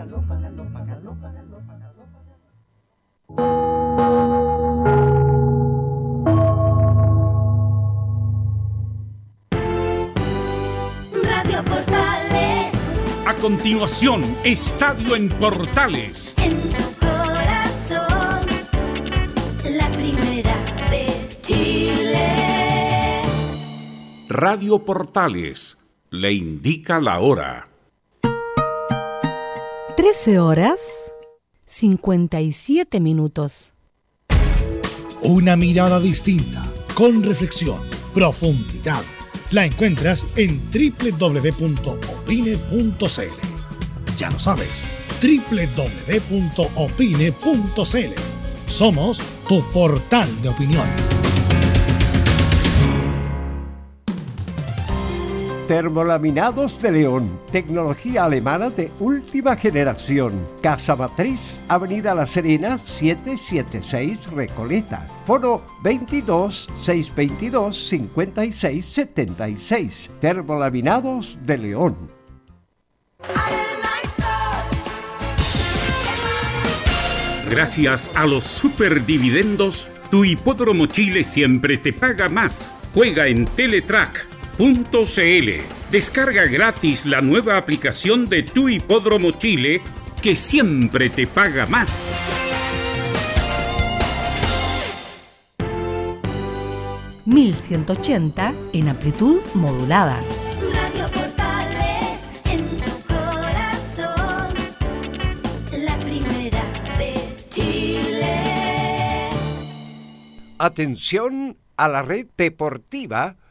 Radio Portales. A continuación, Estadio en Portales. En tu corazón, la primera de Chile. Radio Portales le indica la hora. 13 horas 57 minutos. Una mirada distinta, con reflexión, profundidad. La encuentras en www.opine.cl. Ya lo sabes, www.opine.cl. Somos tu portal de opinión. Termolaminados de León, tecnología alemana de última generación. Casa Matriz, Avenida La Serena, 776 Recoleta. Foro 22 622 56 76. Termolaminados de León. Gracias a los superdividendos, tu hipódromo Chile siempre te paga más. Juega en Teletrack.cl. Descarga gratis la nueva aplicación de tu hipódromo Chile que siempre te paga más. ¿1180 en amplitud modulada. Radio Portales en tu corazón, la primera de Chile. Atención a la red deportiva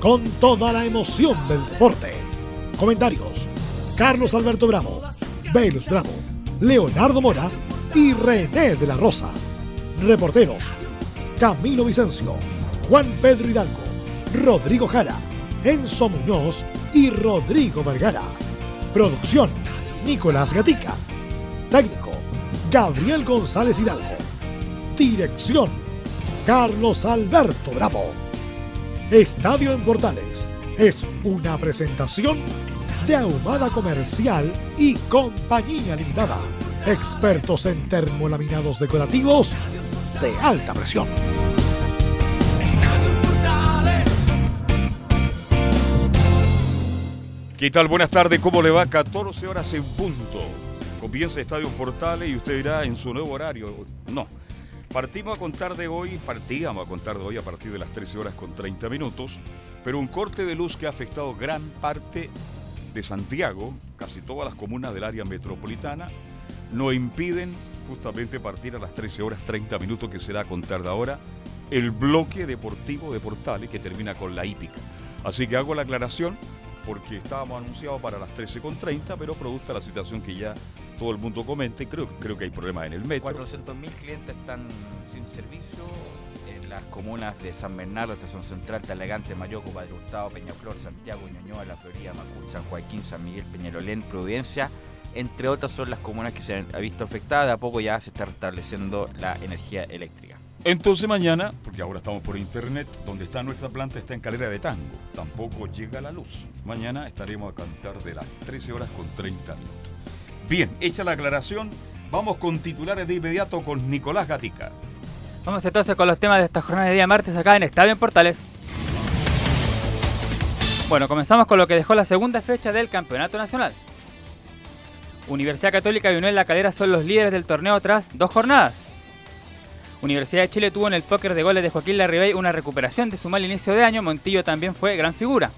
...con toda la emoción del deporte. Comentarios... Carlos Alberto Bravo... Velus Bravo... Leonardo Mora... ...y René de la Rosa. Reporteros... Camilo Vicencio... Juan Pedro Hidalgo... Rodrigo Jara, Enzo Muñoz y Rodrigo Vergara. Producción, Nicolás Gatica. Técnico, Gabriel González Hidalgo. Dirección, Carlos Alberto Bravo. Estadio en Portales es una presentación de Ahumada Comercial y Compañía Limitada. Expertos en termolaminados decorativos de alta presión. ¿Qué tal? Buenas tardes, ¿cómo le va? 14 horas en punto. Comienza Estadio Portales y usted irá en su nuevo horario. No. Partimos a contar de hoy, partíamos a contar de hoy a partir de las 13 horas con 30 minutos, pero un corte de luz que ha afectado gran parte de Santiago, casi todas las comunas del área metropolitana, nos impiden justamente partir a las 13 horas 30 minutos que será a contar de ahora el bloque deportivo de Portales que termina con la hípica. Así que hago la aclaración porque estábamos anunciados para las 13.30, pero producto la situación que ya todo el mundo comenta, y creo, creo que hay problemas en el metro. 400.000 clientes están sin servicio en las comunas de San Bernardo, Estación Central, Talagante, Mayoco, Padre Hurtado, Peñaflor, Santiago, Ñuñoa, La Florida, Macul, San Joaquín, San Miguel, Peñalolén, Providencia, entre otras son las comunas que se han visto afectadas. De a poco ya se está restableciendo la energía eléctrica. Entonces mañana, porque ahora estamos por internet, donde está nuestra planta está en Calera de Tango, tampoco llega la luz. Mañana estaremos a cantar de las 13 horas con 30 minutos. Bien, hecha la aclaración, vamos con titulares de inmediato con Nicolás Gatica. Vamos entonces con los temas de esta jornada de día martes acá en Estadio en Portales. Bueno, comenzamos con lo que dejó la segunda fecha del Campeonato Nacional. Universidad Católica y Unión La Calera son los líderes del torneo tras dos jornadas. Universidad de Chile tuvo en el póker de goles de Joaquín Larribey una recuperación de su mal inicio de año, Montillo también fue gran figura.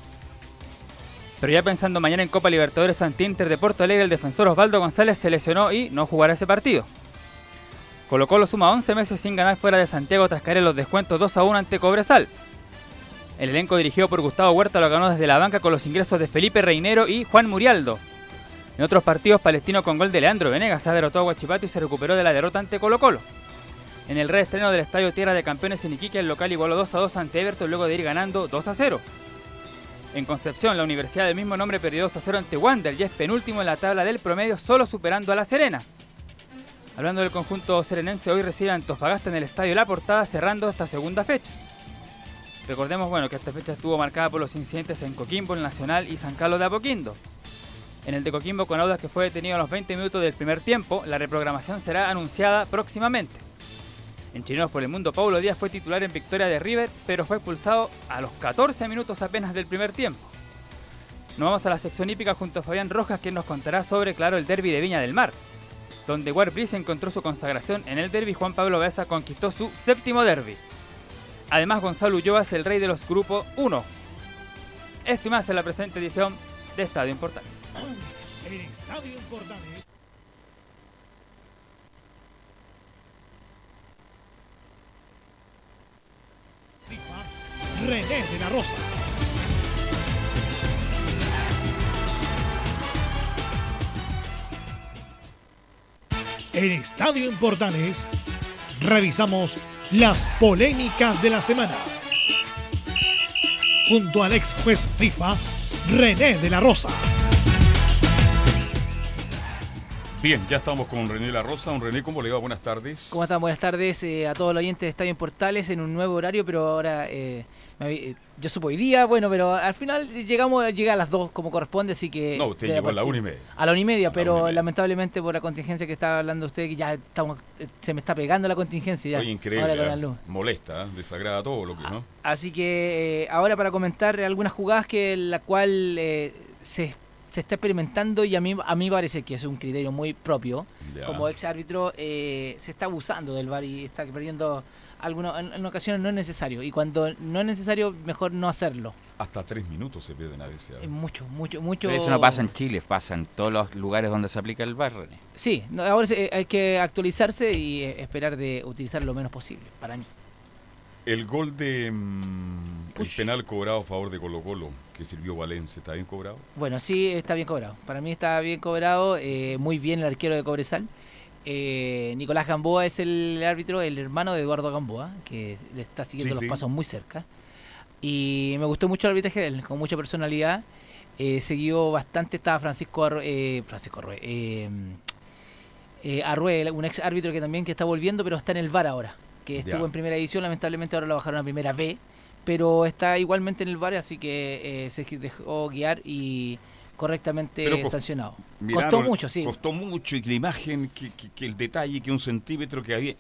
Pero ya pensando mañana en Copa Libertadores ante Inter de Porto Alegre, el defensor Osvaldo González se lesionó y no jugará ese partido. Colo Colo suma 11 meses sin ganar fuera de Santiago tras caer en los descuentos 2 a 1 ante Cobresal. El elenco dirigido por Gustavo Huerta lo ganó desde la banca con los ingresos de Felipe Reinero y Juan Murialdo. En otros partidos, Palestino con gol de Leandro Venegas ha derrotado a Huachipato y se recuperó de la derrota ante Colo Colo. En el reestreno del Estadio Tierra de Campeones en Iquique, el local igualó 2 a 2 ante Everton luego de ir ganando 2 a 0. En Concepción, la universidad del mismo nombre perdió 2 a 0 ante Wander y es penúltimo en la tabla del promedio, solo superando a La Serena. Hablando del conjunto serenense, hoy recibe a Antofagasta en el Estadio La Portada, cerrando esta segunda fecha. Recordemos bueno, que esta fecha estuvo marcada por los incidentes en Coquimbo, el Nacional y San Carlos de Apoquindo. En el de Coquimbo, con Audas que fue detenido a los 20 minutos del primer tiempo, la reprogramación será anunciada próximamente. En Chinos por el Mundo, Paulo Díaz fue titular en victoria de River, pero fue expulsado a los 14 minutos apenas del primer tiempo. Nos vamos a la sección hípica junto a Fabián Rojas, quien nos contará sobre, claro, el derby de Viña del Mar, donde Warbrice encontró su consagración en el derby y Juan Pablo Baeza conquistó su séptimo derby. Además, Gonzalo Ulloa es el rey de los grupos 1. Esto y más en la presente edición de Estadio en Portales. FIFA, René de la Rosa. En Estadio en Portales revisamos las polémicas de la semana. Junto al ex juez FIFA, René de la Rosa. Bien, ya estamos con René La Rosa. Don René, ¿cómo le va? Buenas tardes. ¿Cómo están? Buenas tardes eh, a todos los oyentes de Estadio en Portales en un nuevo horario, pero ahora eh, eh, yo supo hoy día, bueno, pero al final llegamos, llega a las dos como corresponde, así que... No, usted llegó a la una y media. A la una y media, la pero media. lamentablemente por la contingencia que estaba hablando usted, que ya estamos, eh, se me está pegando la contingencia ya. Oye, increíble. ahora con ¿eh? Molesta, ¿eh? desagrada todo lo que, ¿no? Así que eh, ahora para comentar algunas jugadas que la cual eh, se, se está experimentando y a mí a mí parece que es un criterio muy propio. Ya. Como ex árbitro eh, se está abusando del VAR y está perdiendo algunos en, en ocasiones no es necesario y cuando no es necesario mejor no hacerlo. Hasta tres minutos se pierden a veces. ¿eh? Es mucho, mucho, mucho. Pero eso no pasa en Chile, pasa en todos los lugares donde se aplica el René. Sí, no, ahora se- hay que actualizarse y eh, esperar de utilizar lo menos posible para mí. El gol de. mm, el penal cobrado a favor de Colo Colo, que sirvió Valencia, ¿está bien cobrado? Bueno, sí, está bien cobrado. Para mí está bien cobrado, eh, muy bien el arquero de Cobresal. Eh, Nicolás Gamboa es el árbitro, el hermano de Eduardo Gamboa, que le está siguiendo Sí, los sí. pasos muy cerca. Y me gustó mucho el arbitraje de él, con mucha personalidad. Eh, siguió bastante, estaba Francisco Arrue, eh, Francisco eh, eh, Arrue, un ex árbitro que también que está volviendo, pero está en el VAR ahora, que estuvo en primera edición, lamentablemente ahora lo bajaron a primera B, pero está igualmente en el VAR, así que eh, se dejó guiar y correctamente Pero sancionado. Miraron- Costó mucho, sí. Costó mucho y que la imagen, que, que- que el detalle, que un centímetro que había.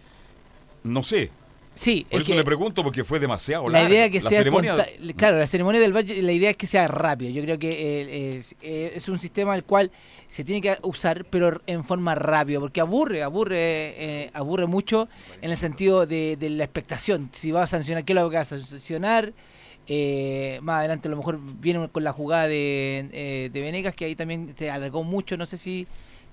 No sé. Sí, Por es eso que le pregunto, porque fue demasiado la larga. idea que La sea ceremonia- claro, la ceremonia del VAR, la idea es que sea rápido. Yo creo que eh, es, eh, es un sistema al cual se tiene que usar, pero en forma rápida, porque aburre, aburre, eh, aburre mucho en el sentido de, de la expectación. Si va a sancionar, ¿qué es lo que va a sancionar? Eh, más adelante a lo mejor viene con la jugada de, eh, Venegas, que ahí también te alargó mucho, no sé si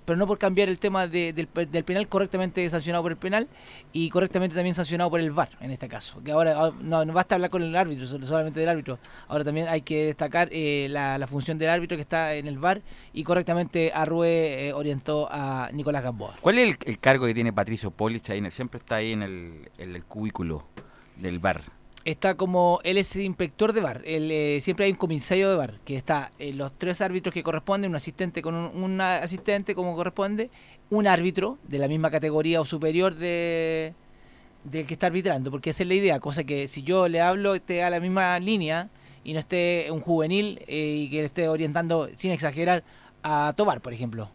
pero no por cambiar el tema de- del, pe- del penal correctamente sancionado por el penal y correctamente también sancionado por el VAR en este caso. Que ahora ah, no, no basta hablar con el árbitro, sol- solamente del árbitro. Ahora también hay que destacar eh, la, función del árbitro que está en el VAR y correctamente Arrue eh, orientó a Nicolás Gamboa. ¿Cuál es el, cargo que tiene Patricio Polich ahí? siempre está ahí en el, en el cubículo del VAR. Está como, él es inspector de VAR, él, eh, siempre hay un comisario de VAR, que está eh, los tres árbitros que corresponden, un asistente con un, un asistente como corresponde, un árbitro de la misma categoría o superior de del que está arbitrando, porque esa es la idea, cosa que si yo le hablo esté a la misma línea y no esté un juvenil eh, y que le esté orientando sin exagerar a Tobar, por ejemplo.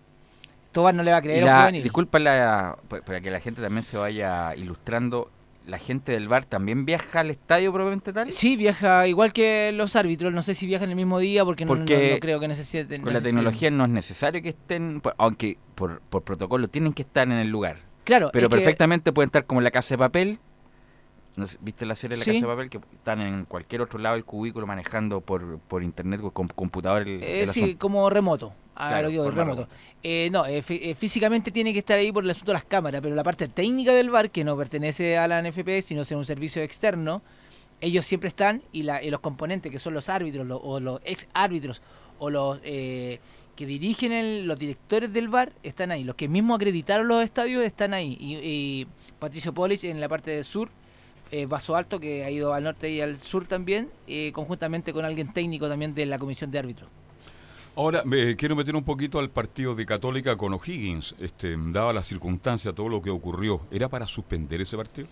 Tobar no le va a creer a un la, juvenil. disculpa la- pa- para que la gente también se vaya ilustrando. ¿La gente del VAR también viaja al estadio probablemente tal? Sí, viaja igual que los árbitros, no sé si viajan el mismo día porque, no- no- Porque no, creo que necesiten. Con la tecnología no es necesario que estén, pues, aunque por, por protocolo tienen que estar en el lugar. Claro, Pero que- perfectamente pueden estar como en la casa de papel. No sé, ¿Viste la serie de la Sí. casa de papel? Que están en cualquier otro lado del cubículo manejando por, por internet con computador el, Eh, el sí, como remoto. Ah, Claro, lo que digo, remoto. Eh, no, eh, eh, físicamente tiene que estar ahí por el asunto de las cámaras, pero la parte técnica del VAR, que no pertenece a la NFP, sino es un servicio externo, ellos siempre están y, la, y los componentes, que son los árbitros lo- o los ex árbitros o los eh, que dirigen el- los directores del VAR están ahí. Los que mismos acreditaron los estadios están ahí. Y, y Patricio Polich en la parte del sur, eh, Vaso Alto, que ha ido al norte y al sur también, conjuntamente con alguien técnico también de la comisión de árbitros. Ahora, me quiero meter un poquito al partido de Católica con O'Higgins. Este, dada la circunstancia, todo lo que ocurrió, ¿era para suspender ese partido?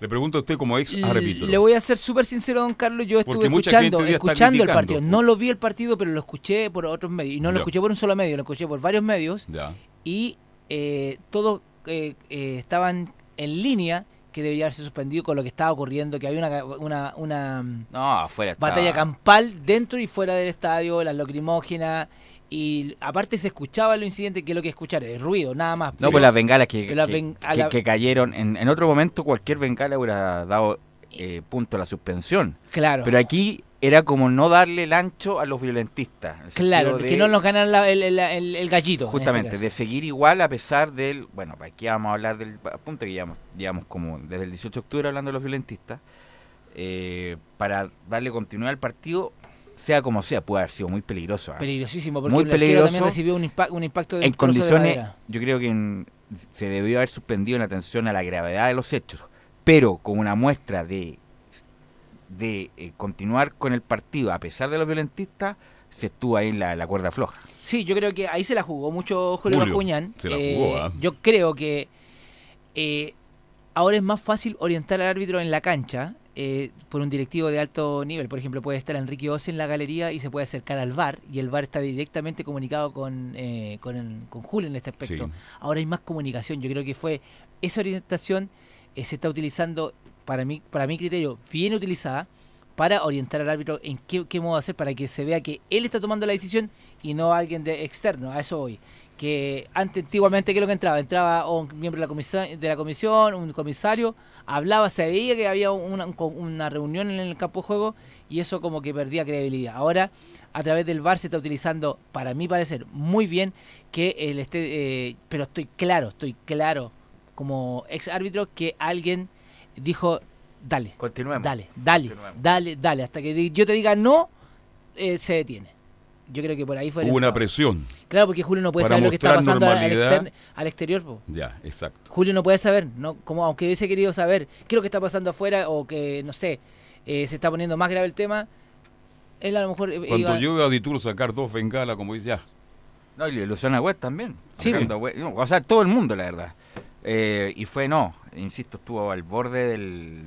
Le pregunto a usted como ex árbitro. Le voy a ser súper sincero, don Carlos. Yo Porque estuve escuchando, escuchando el partido. No lo vi el partido, pero lo escuché por otros medios. Y no lo Ya. escuché por un solo medio, lo escuché por varios medios. Ya. Y eh, todos eh, eh, estaban en línea que debería haberse suspendido con lo que estaba ocurriendo, que había una, una, una mm, estaba. batalla campal dentro y fuera del estadio, las lacrimógenas. Y aparte se escuchaba los incidentes, que es lo que escuchar, el ruido, nada más. No, Pero- pues las bengalas que, que- la- que cayeron. En, en otro momento cualquier bengala hubiera dado eh, punto a la suspensión. Claro. Pero aquí era como no darle el ancho a los violentistas. Claro, sentido que de- no nos ganan la- el, el- el- el gallito. este Justamente, de seguir igual a pesar del. Bueno, aquí vamos a hablar del punto que llevamos, llevamos como desde el 18 de octubre hablando de los violentistas. eh, para darle continuidad al partido, sea como sea, puede haber sido muy peligroso. ¿ah? Peligrosísimo, porque Muy peligroso. también recibió un, impa- un impacto de en de condiciones, yo creo que en- se debió haber suspendido en atención a la gravedad de los hechos, pero como una muestra de, de eh, continuar con el partido a pesar de los violentistas, se estuvo ahí en la, la cuerda floja. Sí, yo creo que ahí se la jugó mucho Julio, Julio, Bascuñán. se la Eh, jugó, ¿ah? Yo creo que eh, ahora es más fácil orientar al árbitro en la cancha eh, por un directivo de alto nivel. Por ejemplo, puede estar Enrique Ose en la galería y se puede acercar al VAR y el VAR está directamente comunicado con, eh, con, el- con Julio en este aspecto. Sí. Ahora hay más comunicación. Yo creo que fue esa orientación eh, se está utilizando para mí, para mi criterio, bien utilizada para orientar al árbitro en qué, modo hacer para que se vea que él está tomando la decisión y no alguien de externo. A eso voy. Que antes, antiguamente, ¿qué es lo que entraba? Entraba un miembro de la comisión, de la comisión un comisario, hablaba, se veía que había una, una reunión en el campo de juego y eso como que perdía credibilidad. Ahora, a través del VAR se está utilizando, para mí parecer, muy bien que él esté, eh, pero estoy claro, estoy claro como ex árbitro que alguien dijo, dale, Continuemos. dale, dale, Continuemos. dale, dale, hasta que yo te diga no, eh, se detiene. Yo creo que por ahí fue... Hubo una entrado. presión. Claro, porque Julio no puede saber lo que está pasando al, al normalidad. exter- al exterior. po. Ya, exacto. Julio no puede saber, no como aunque hubiese querido saber qué es lo que está pasando afuera o que, no sé, eh, se está poniendo más grave el tema, él a lo mejor eh, Cuando iba... yo veo a Dituro sacar dos bengalas, como dice, ya, No, y Luciana West también. Sí. West. O sea, todo el mundo, la verdad. Eh, y fue, no, insisto, estuvo al borde del,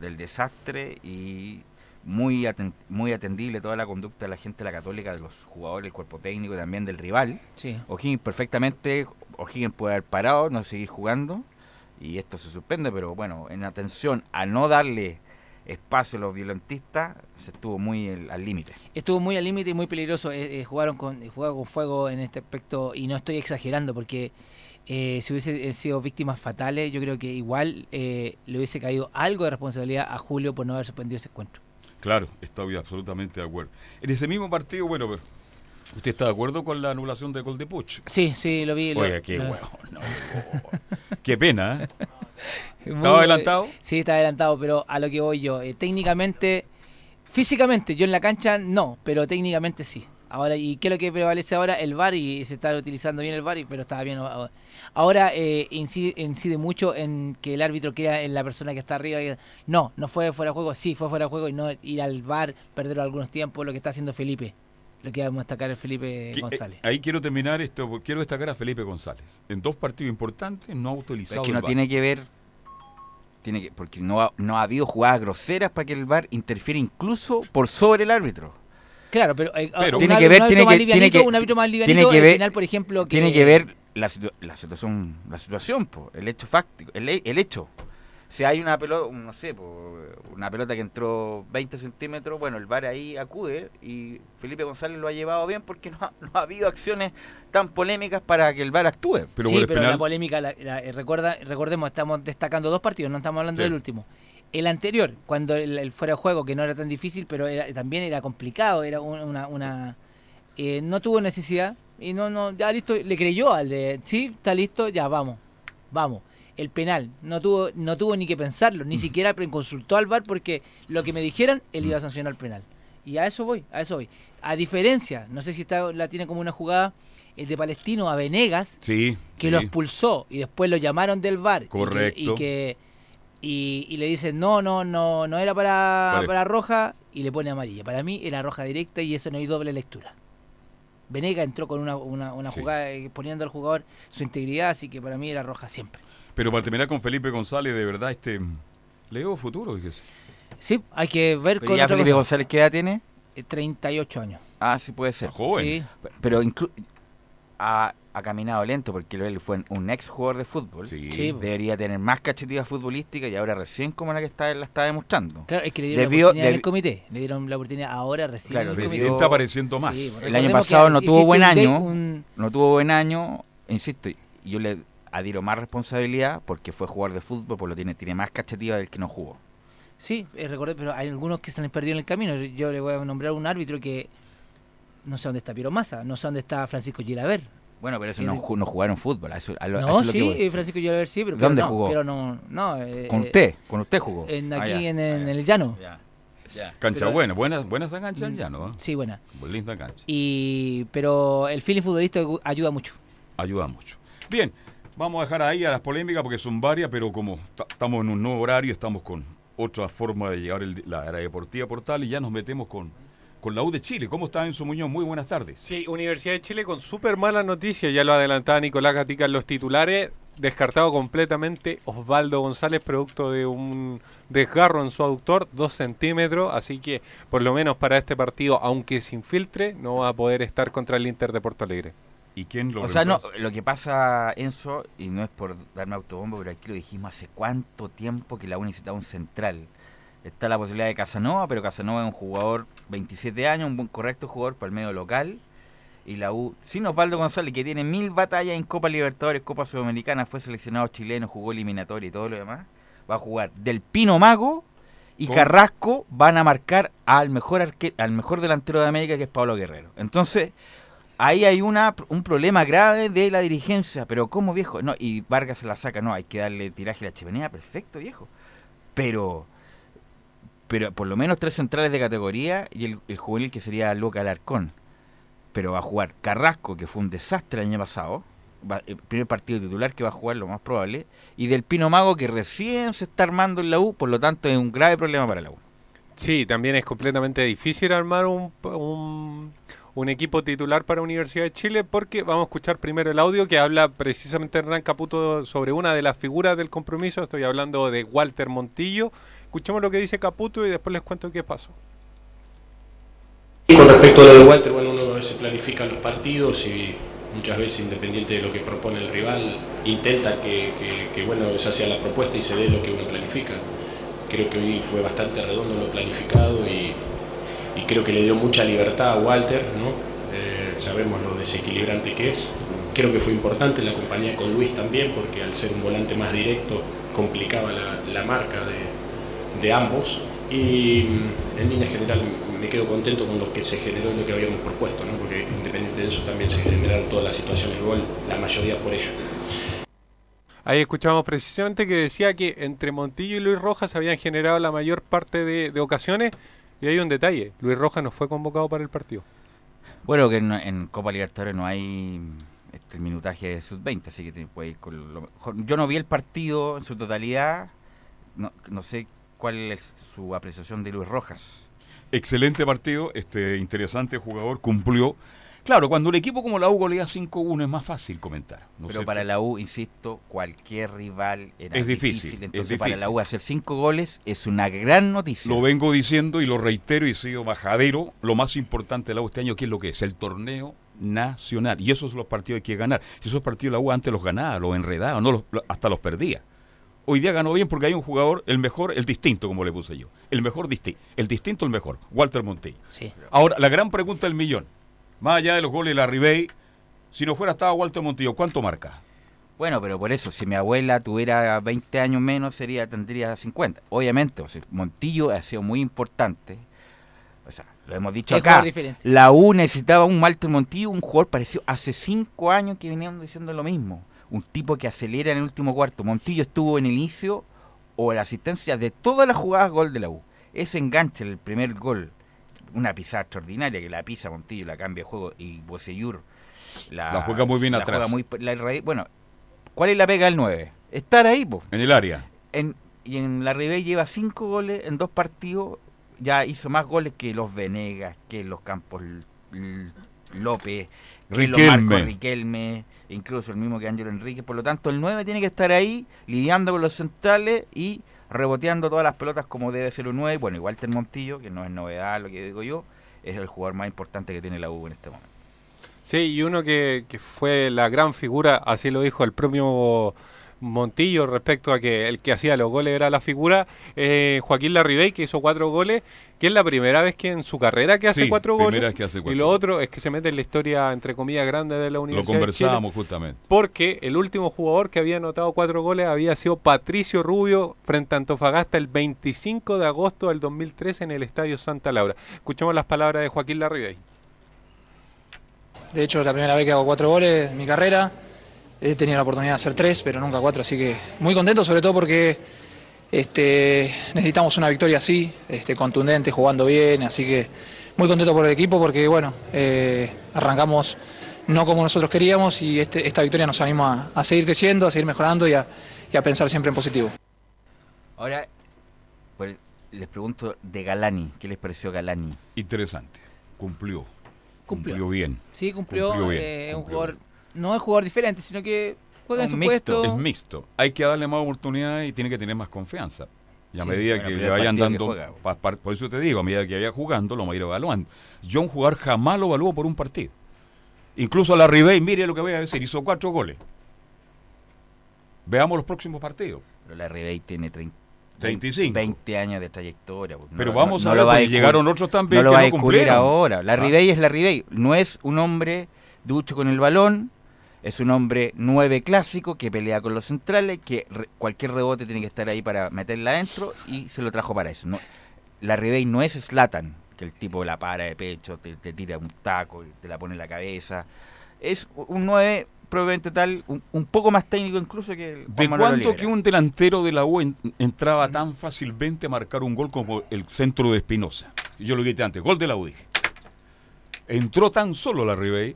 del desastre y muy, aten- muy atendible toda la conducta de la gente de la católica, de los jugadores, el cuerpo técnico y también del rival. Sí. O'Higgins perfectamente, O'Higgins puede haber parado, no seguir jugando y esto se suspende, pero bueno, en atención a no darle espacio a los violentistas, se estuvo muy el- al límite. Estuvo muy al límite y muy peligroso. eh, eh, jugaron con, eh, jugaron con fuego en este aspecto y no estoy exagerando porque eh, si hubiese eh, sido víctimas fatales, yo creo que igual eh, le hubiese caído algo de responsabilidad a Julio por no haber suspendido ese encuentro. claro, estoy absolutamente de acuerdo. En ese mismo partido, bueno, ¿usted está de acuerdo con la anulación de gol de Puch? Sí, sí, lo vi. lo- Oiga, qué lo- huevo. no, qué pena, ¿eh? Muy- ¿Estaba adelantado? Sí, está adelantado, pero a lo que voy yo, eh, técnicamente, físicamente, yo en la cancha no, pero técnicamente sí. Ahora, ¿y qué es lo que prevalece ahora? El VAR y se está utilizando bien el VAR, y- pero estaba bien. ahora. Eh, incide, incide mucho en que el árbitro queda en la persona que está arriba. y- no, no fue fuera de juego, sí fue fuera de juego y no ir al VAR, perder algunos tiempos, lo que está haciendo Felipe. Lo que vamos a destacar es Felipe Que- González. eh, ahí quiero terminar esto, porque quiero destacar a Felipe González. En dos partidos importantes no ha Pero utilizado es que el no VAR. tiene que ver, tiene que, porque no ha, no ha habido jugadas groseras para que el VAR interfiera incluso por sobre el árbitro. Claro, pero, eh, Pero- Tiene que ver- un tiene que- tiene livianito, que- un árbitro más tiene livianito, que el ver- penal, por ejemplo, que Tiene que ver la, situ- la situación, la situación, po, el hecho fáctico, el, he- el hecho. Si hay una pelota, no sé, po, una pelota que entró 20 centímetros, bueno, el VAR ahí acude y Felipe González lo ha llevado bien porque no ha, no ha habido acciones tan polémicas para que el VAR actúe. Pero sí, pero penal- la polémica, la- la- eh, recuerda, recordemos, estamos destacando dos partidos, no estamos hablando Sí. del último. El anterior, cuando el, el fuera de juego, que no era tan difícil, pero era, también era complicado, era un- una... una eh, no tuvo necesidad y no, no, ya listo, le creyó al de, sí, está listo, ya vamos, vamos. El penal, no tuvo, no tuvo ni que pensarlo, Mm. ni siquiera pre- consultó al VAR porque lo que me dijeran, él iba a sancionar el penal. Y a eso voy, a eso voy. A diferencia, no sé si está, la tiene como una jugada, el de Palestino a Venegas, Sí. que sí. lo expulsó y después lo llamaron del bar. Correcto. Y que, y, que- y- y le dicen, no, no, no, no era para, Vale. para roja y le pone amarilla. Para mí era roja directa y eso no hay doble lectura. Venega entró con una, una, una Sí. jugada eh, poniendo al jugador su integridad, así que para mí era roja siempre. Pero para terminar con Felipe González, de verdad, este. Le veo futuro, fíjese. Sí, hay que ver Pero con ya Felipe cosa. González, ¿qué edad tiene? Eh, 38 años. Ah, sí puede ser. Joven. Sí. Pero inclu- ha, ha caminado lento porque él fue un ex jugador de fútbol. Sí. Sí. Debería tener más cachetiva futbolística y ahora recién como la que está, la está demostrando. Claro, es que le dieron Debió- la oportunidad en debi- el comité. Le dieron la oportunidad ahora recién. Claro, el Recién comité. está apareciendo más. Sí, El año pasado no tuvo buen año. un- No tuvo buen año, insisto, yo le adhiero más responsabilidad porque fue jugador de fútbol, por lo tiene, tiene más cachetiva del que no jugó. Sí, eh, recordé, pero hay algunos que se han perdido en el camino. Yo le voy a nombrar un árbitro que no sé dónde está Piero Massa, no sé dónde está Francisco Gilaver. Bueno, pero eso no, no jugaron fútbol. a eso- a lo- a eso No, es lo que sí, Francisco Gilaver sí, pero ¿Dónde pero no, jugó? Pero no, no. eh, Con usted, con usted jugó. En, Ah, aquí ya, en, ah, en el llano. Ya, ya. Cancha Pero- buena, buena, buena esa cancha del llano, ¿eh? Sí, buena. Linda cancha. Y, pero el feeling futbolístico ayuda mucho. Ayuda mucho. Bien, vamos a dejar ahí a las polémicas porque son varias, pero como ta- estamos en un nuevo horario, estamos con otra forma de llevar el- la era deportiva portal y ya nos metemos con, con la U de Chile. ¿Cómo está Enzo Muñoz? Muy buenas tardes. Sí, Universidad de Chile con súper mala noticia, ya lo adelantaba Nicolás Gatica en los titulares, descartado completamente Osvaldo González, producto de un desgarro en su aductor, dos centímetros, así que por lo menos para este partido, aunque se infiltre, no va a poder estar contra el Inter de Porto Alegre. ¿Y quién lo O sea, no, lo que pasa, Enzo, y no es por darme autobombo, pero aquí lo dijimos hace cuánto tiempo que la U necesitaba un central. Está la posibilidad de Casanova, pero Casanova es un jugador 27 años, un buen correcto jugador para el medio local. Y la U, sin Osvaldo González, que tiene mil batallas en Copa Libertadores, Copa Sudamericana, fue seleccionado chileno, jugó eliminatoria y todo lo demás, va a jugar Del Pino Mago y ¿Cómo? Carrasco van a marcar al mejor arque- al mejor delantero de América, que es Pablo Guerrero. Entonces, ahí hay una, un problema grave de la dirigencia, pero ¿cómo viejo? No, y Vargas se la saca, no, hay que darle tiraje a la chimenea, perfecto viejo. Pero, pero por lo menos tres centrales de categoría y el, juvenil que sería Luca Alarcón. Pero va a jugar Carrasco, que fue un desastre el año pasado, el primer partido titular que va a jugar lo más probable, y del Pino Mago que recién se está armando en la U, por lo tanto es un grave problema para la U. Sí, también es completamente difícil armar un, un, un equipo titular para Universidad de Chile porque vamos a escuchar primero el audio que habla precisamente Hernán Caputo sobre una de las figuras del compromiso. Estoy hablando de Walter Montillo. Escuchemos lo que dice Caputo y después les cuento qué pasó. Con respecto a lo de Walter, bueno, uno a veces planifica los partidos y muchas veces, independiente de lo que propone el rival, intenta que, que- que, bueno, sea la propuesta y se dé lo que uno planifica. Creo que hoy fue bastante redondo lo planificado y, y creo que le dio mucha libertad a Walter, ¿no? Eh, sabemos lo desequilibrante que es. Creo que fue importante la compañía con Luis también, porque al ser un volante más directo complicaba la, la marca de, de ambos. Y mm, en línea general me quedo contento con lo que se generó y lo que habíamos propuesto, ¿no? porque independiente de eso también se generaron todas las situaciones de gol, la mayoría por ello. Ahí escuchamos precisamente que decía que entre Montillo y Luis Rojas habían generado la mayor parte de, de ocasiones. Y hay un detalle, Luis Rojas no fue convocado para el partido. Bueno, que en, en Copa Libertadores no hay este, minutaje de sub-20, así que te puede ir con lo mejor. Yo no vi el partido en su totalidad, no, no sé cuál es su apreciación de Luis Rojas. Excelente partido, este interesante jugador, cumplió. Claro, cuando un equipo como la U golea 5-1 es más fácil comentar. ¿no es Pero para la U, insisto, cualquier rival era Es difícil, es Entonces para la difícil. U hacer cinco goles es una gran noticia. Lo vengo diciendo y lo reitero y sigo bajadero. Lo más importante de la U este año, ¿qué es lo que es? El torneo nacional. Y esos son los partidos que hay que ganar. Si esos partidos la U antes los ganaba, los enredaba, no los- lo- hasta los perdía. Hoy día ganó bien porque hay un jugador, el mejor, el distinto, como le puse yo. El mejor distinto. El distinto, el mejor. Walter Montillo. Sí. Ahora, la gran pregunta del millón. Más allá de los goles de la Ribey, si no fuera estaba Walter Montillo, ¿cuánto marca? Bueno, pero por eso, si mi abuela tuviera 20 años menos, sería tendría 50. Obviamente, o sea, Montillo ha sido muy importante. O sea, lo hemos dicho acá. La U necesitaba un Walter Montillo, un jugador parecido. Hace cinco años que venían diciendo lo mismo. Un tipo que acelera en el último cuarto. Montillo estuvo en el inicio o en la asistencia de todas las jugadas gol de la U. Ese enganche, el primer gol, una pisada extraordinaria que la pisa Montillo, la cambia de juego y Bocellur la, La juega muy bien la atrás. juega muy- la bueno, ¿cuál es la pega del 9? Estar ahí, po. En el área. En, y en la Ribey lleva cinco goles en dos partidos. Ya hizo más goles que los Venegas, que los Campos López, que los Riquelme. Marcos Riquelme, incluso el mismo que Ángelo Enrique. Por lo tanto, el 9 tiene que estar ahí lidiando con los centrales y reboteando todas las pelotas como debe ser un 9. Bueno, igual Walter Montillo, que no es novedad lo que digo yo, es el jugador más importante que tiene la U en este momento. Sí, y uno que, que fue la gran figura, así lo dijo el propio Montillo respecto a que el que hacía los goles era la figura, eh, Joaquín Larribey, que hizo cuatro goles, que es la primera vez que en su carrera que hace Sí, cuatro primera goles. vez que hace y lo otro es que se mete en la historia, entre comillas, grande de la Lo Universidad de Chile. conversábamos justamente. Porque el último jugador que había anotado cuatro goles había sido Patricio Rubio frente a Antofagasta el 25 de agosto del 2013 en el Estadio Santa Laura. Escuchemos las palabras de Joaquín Larribey. De hecho, es la primera vez que hago cuatro goles en mi carrera. He tenido la oportunidad de hacer tres, pero nunca cuatro, así que muy contento, sobre todo porque este, necesitamos una victoria así, este, contundente, jugando bien, así que muy contento por el equipo porque, bueno, eh, arrancamos no como nosotros queríamos y este- esta victoria nos anima a, a seguir creciendo, a seguir mejorando y a, y a pensar siempre en positivo. Ahora, pues, les pregunto de Galani, ¿qué les pareció Galani? Interesante. Cumplió. Cumplió. Cumplió bien. Sí, cumplió. Cumplió bien, eh, un jugador, no es jugador diferente, sino que juega en su Es puesto. mixto. Hay que darle más oportunidades y tiene que tener más confianza. Y a Sí, medida bueno, que le vayan dando. juega. pa- pa- por eso te digo, a medida que vaya jugando, lo va a ir evaluando. Yo a un jugador jamás lo evalúo por un partido. Incluso a la Ribey, mire lo que voy a decir, hizo cuatro goles. Veamos los próximos partidos. Pero la Ribey tiene 30, 35. 20 años de trayectoria. pues, Pero vamos a ver, lo va descubrir- llegaron otros también No lo que va a no descubrir ahora. La Ah. Ribey es la Ribey. No es un hombre ducho con el balón. Es un hombre nueve clásico que pelea con los centrales, que re- cualquier rebote tiene que estar ahí para meterla adentro y se lo trajo para eso. No, la Ribey no es Slatan, que el tipo la para de pecho, te, te tira un taco, y te la pone en la cabeza. Es un 9 probablemente tal, un, un poco más técnico incluso que el ¿De Olivera. que un delantero de la U en- entraba tan fácilmente a marcar un gol como el centro de Espinosa? Yo lo dije antes, gol de la U dije. Entró tan solo la Ribey.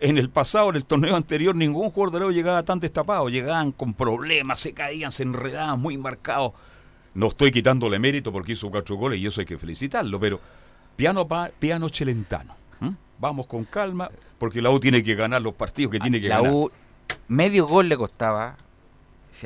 En el pasado, en el torneo anterior, ningún jugador de la U llegaba tan destapado. Llegaban con problemas, se caían, se enredaban, muy marcados. No estoy quitándole mérito porque hizo cuatro goles y eso hay que felicitarlo, pero piano, pa- piano chelentano. Vamos con calma porque la U tiene que ganar los partidos que tiene que la ganar. U, medio gol le costaba,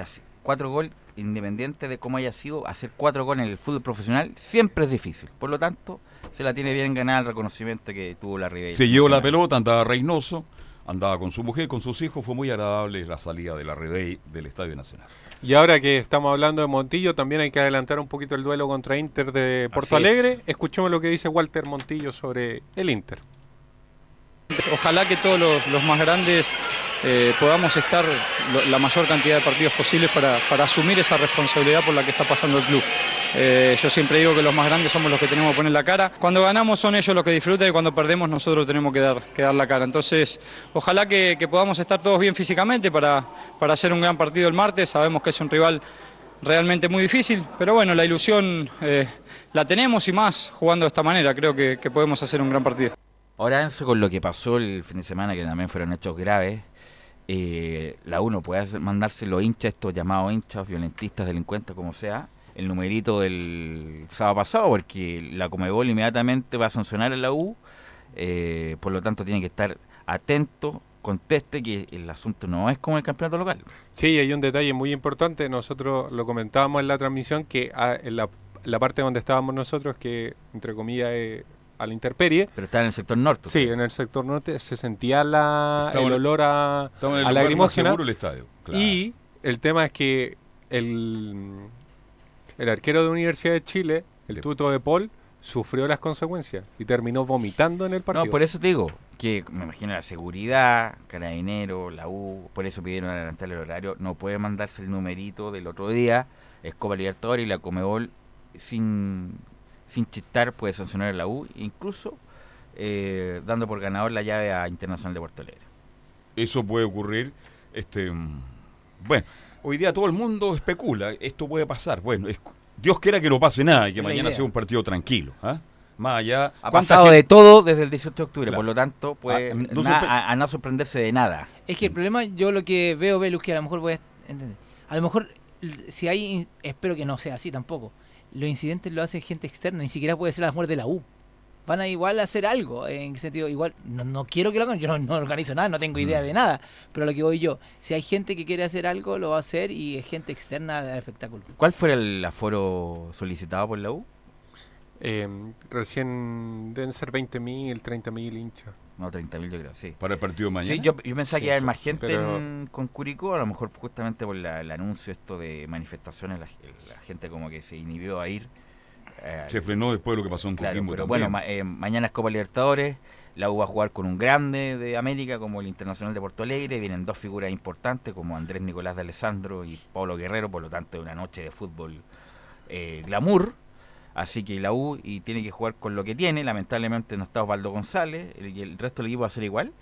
hace cuatro goles, independiente de cómo haya sido, hacer cuatro goles en el fútbol profesional siempre es difícil. Por lo tanto, se la tiene bien ganada el reconocimiento que tuvo la Ribey. Se llevó la pelota, andaba Reynoso, andaba con su mujer, con sus hijos. Fue muy agradable la salida de la Ribey del Estadio Nacional. Y ahora que estamos hablando de Montillo, también hay que adelantar un poquito el duelo contra Inter de Porto Así es. Alegre. Escuchemos lo que dice Walter Montillo sobre el Inter. Ojalá que todos los, los más grandes eh, podamos estar la mayor cantidad de partidos posibles para, para asumir esa responsabilidad por la que está pasando el club. Eh, yo siempre digo que los más grandes somos los que tenemos que poner la cara. Cuando ganamos son ellos los que disfrutan y cuando perdemos nosotros tenemos que dar, que dar la cara. Entonces, ojalá que, podamos estar todos bien físicamente para, para hacer un gran partido el martes. Sabemos que es un rival realmente muy difícil, pero bueno, la ilusión eh, la tenemos y más jugando de esta manera. Creo que podemos hacer un gran partido. Ahora, Enzo, con lo que pasó el fin de semana, que también fueron hechos graves, eh, la uno puede mandarse los hinchas, estos llamados hinchas, violentistas, delincuentes, como sea, el numerito del sábado pasado, porque la Comebol inmediatamente va a sancionar a la U, eh, por lo tanto tiene que estar atento, conteste que el asunto no es como el campeonato local. Sí, hay un detalle muy importante. Nosotros lo comentábamos en la transmisión que ah, en la, parte donde estábamos nosotros, que entre comillas es a la intemperie. Pero está en el sector norte. Sí, en el sector norte se sentía la, Estaba el en- olor a, estaba en el a seguro del estadio, claro. Y el tema es que el, el arquero de Universidad de Chile, el tuto de Paul, sufrió las consecuencias y terminó vomitando en el partido. No, por eso te digo, que me imagino la seguridad, Carabinero, la U, por eso pidieron adelantar el horario, no puede mandarse el numerito del otro día, es Copa Libertadores y la Comebol sin, sin chistar puede sancionar a la U, incluso eh, dando por ganador la llave a Internacional de Puerto Alegre. Eso puede ocurrir. Este, bueno, hoy día todo el mundo especula. Esto puede pasar. Bueno, es- Dios quiera que no pase nada y que la mañana idea. sea un partido tranquilo. ¿ah? Más allá. Ha ¿cuánta pasado gente- de todo desde el 18 de octubre, Claro. por lo tanto, pues no na- sorpre- a, a no sorprenderse de nada. Es que el problema, yo lo que veo, Velus, que a lo mejor voy a entender. A lo mejor, si hay, espero que no sea así tampoco. Los incidentes lo hace gente externa, ni siquiera puede ser la muerte de la U. Van a igual a hacer algo, en qué sentido, igual, no, no quiero que lo hagan, yo no, no organizo nada, no tengo idea de nada, pero lo que voy yo, si hay gente que quiere hacer algo, lo va a hacer y es gente externa al espectáculo. ¿Cuál fue el aforo solicitado por la U? Eh, recién deben ser 20.000, 30.000 hinchas. No, 30.000 yo creo, sí. Para el partido de mañana. Sí, yo, yo pensaba Sí, que iba a haber más gente pero- en- con Curicó, a lo mejor justamente por la- el anuncio esto de manifestaciones, la, la gente como que se inhibió a ir. eh, Se frenó después de lo que pasó en Claro, Coquimbo pero también. bueno, ma- eh, mañana es Copa Libertadores, la U va a jugar con un grande de América como el Internacional de Porto Alegre, vienen dos figuras importantes como Andrés Nicolás de Alessandro y Pablo Guerrero, por lo tanto es una noche de fútbol eh, glamour, así que la U y tiene que jugar con lo que tiene, lamentablemente no está Osvaldo González, el- y el resto del equipo va a ser igual.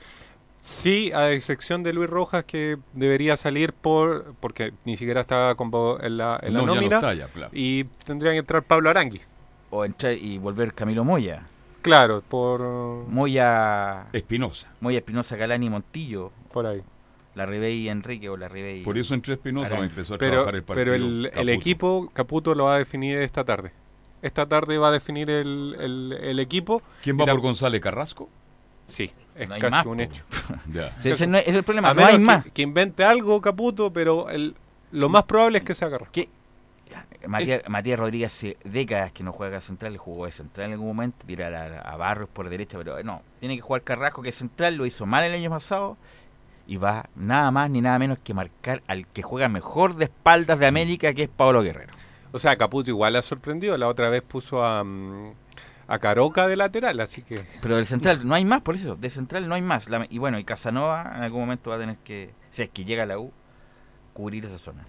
Sí, a excepción de Luis Rojas que debería salir por porque ni siquiera estaba convo- en la, en la No, ya no nómina ya, claro. y tendría que entrar Pablo Arangui. O entrar y volver Camilo Moya. Claro, por Moya Espinosa. Moya Espinosa Galani Montillo, por ahí. la Ribey Enrique o la Ribey. Por eso entre Espinosa empezó a Pero, trabajar el partido. pero el, equipo Caputo lo va a definir esta tarde. Esta tarde va a definir el, el- el equipo. ¿Quién va la- por González Carrasco? Sí, es no casi más, un hecho. Ese no es, el problema, A no hay más. Que, que invente algo Caputo, pero el, lo más probable es que se agarre. ¿Qué? Matías, Matías Rodríguez hace décadas que no juega central, jugó de central en algún momento, tirar a, a Barros por derecha, pero eh, no, tiene que jugar Carrasco que es central, lo hizo mal el año pasado y va nada más ni nada menos que marcar al que juega mejor de espaldas de América, que es Pablo Guerrero. O sea, Caputo igual ha sorprendido. La otra vez puso a, mm, a Caroca de lateral, así que Pero del central no hay más, por eso, de central no hay más. La- y bueno, y Casanova en algún momento va a tener que, si es que llega a la U, cubrir esa zona.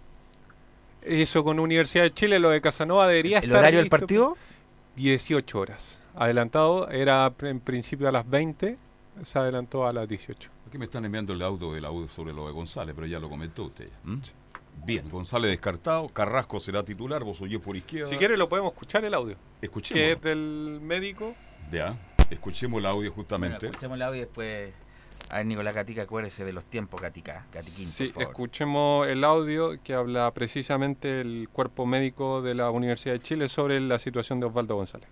eso con Universidad de Chile, lo de Casanova debería ¿El estar horario del partido? 18 horas. Adelantado, era en principio a las 20, se adelantó a las 18. Aquí me están enviando el audio del audio sobre lo de González, pero ya lo comentó usted. ¿m? Bien, González descartado, Carrasco será titular, vos oyes por izquierda. Si quiere lo podemos escuchar el audio, escuchemos. que es del médico. Ya, escuchemos el audio Bueno, justamente. escuchemos el audio y después, a ver Nicolás Gatica, acuérdese de los tiempos, Gatica, Gatiquín, Sí, por favor. escuchemos el audio que habla precisamente el cuerpo médico de la Universidad de Chile sobre la situación de Osvaldo González.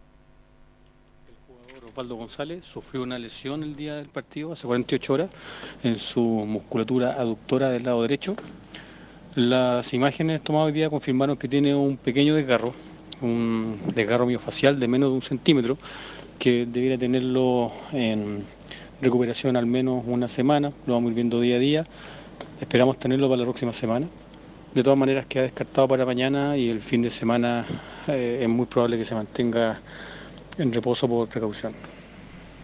Osvaldo González sufrió una lesión el día del partido, hace 48 horas, en su musculatura aductora del lado derecho. Las imágenes tomadas hoy día confirmaron que tiene un pequeño desgarro, un desgarro miofacial de menos de un centímetro, que debiera tenerlo en recuperación al menos una semana, lo vamos a ir viendo día a día. Esperamos tenerlo para la próxima semana. De todas maneras queda descartado para mañana y el fin de semana eh, es muy probable que se mantenga en reposo por precaución.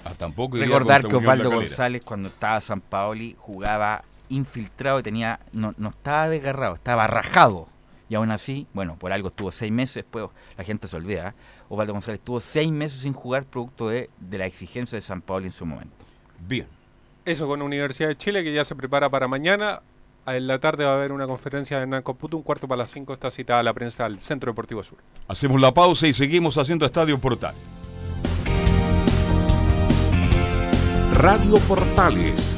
Ah, tampoco Recordar que Osvaldo. González cuando estaba a San Paoli jugaba infiltrado y tenía no, no estaba desgarrado, estaba rajado. Y aún así, bueno, por algo estuvo seis meses, después la gente se olvida. ¿eh? Osvaldo González estuvo seis meses sin jugar producto de, de la exigencia de San Paoli en su momento. Bien. Eso con Universidad de Chile, que ya se prepara para mañana. En la tarde va a haber una conferencia de Hernán Computo, un cuarto para las 5 está citada la prensa al Centro Deportivo Sur. Hacemos la pausa y seguimos haciendo Estadio Portal. Radio Portales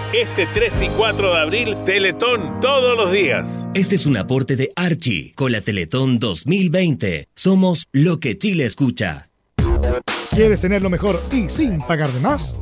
Este 3 y 4 de abril, Teletón todos los días. Este es un aporte de Archie con la Teletón 2020. Somos lo que Chile escucha. ¿Quieres tener lo mejor y sin pagar de más?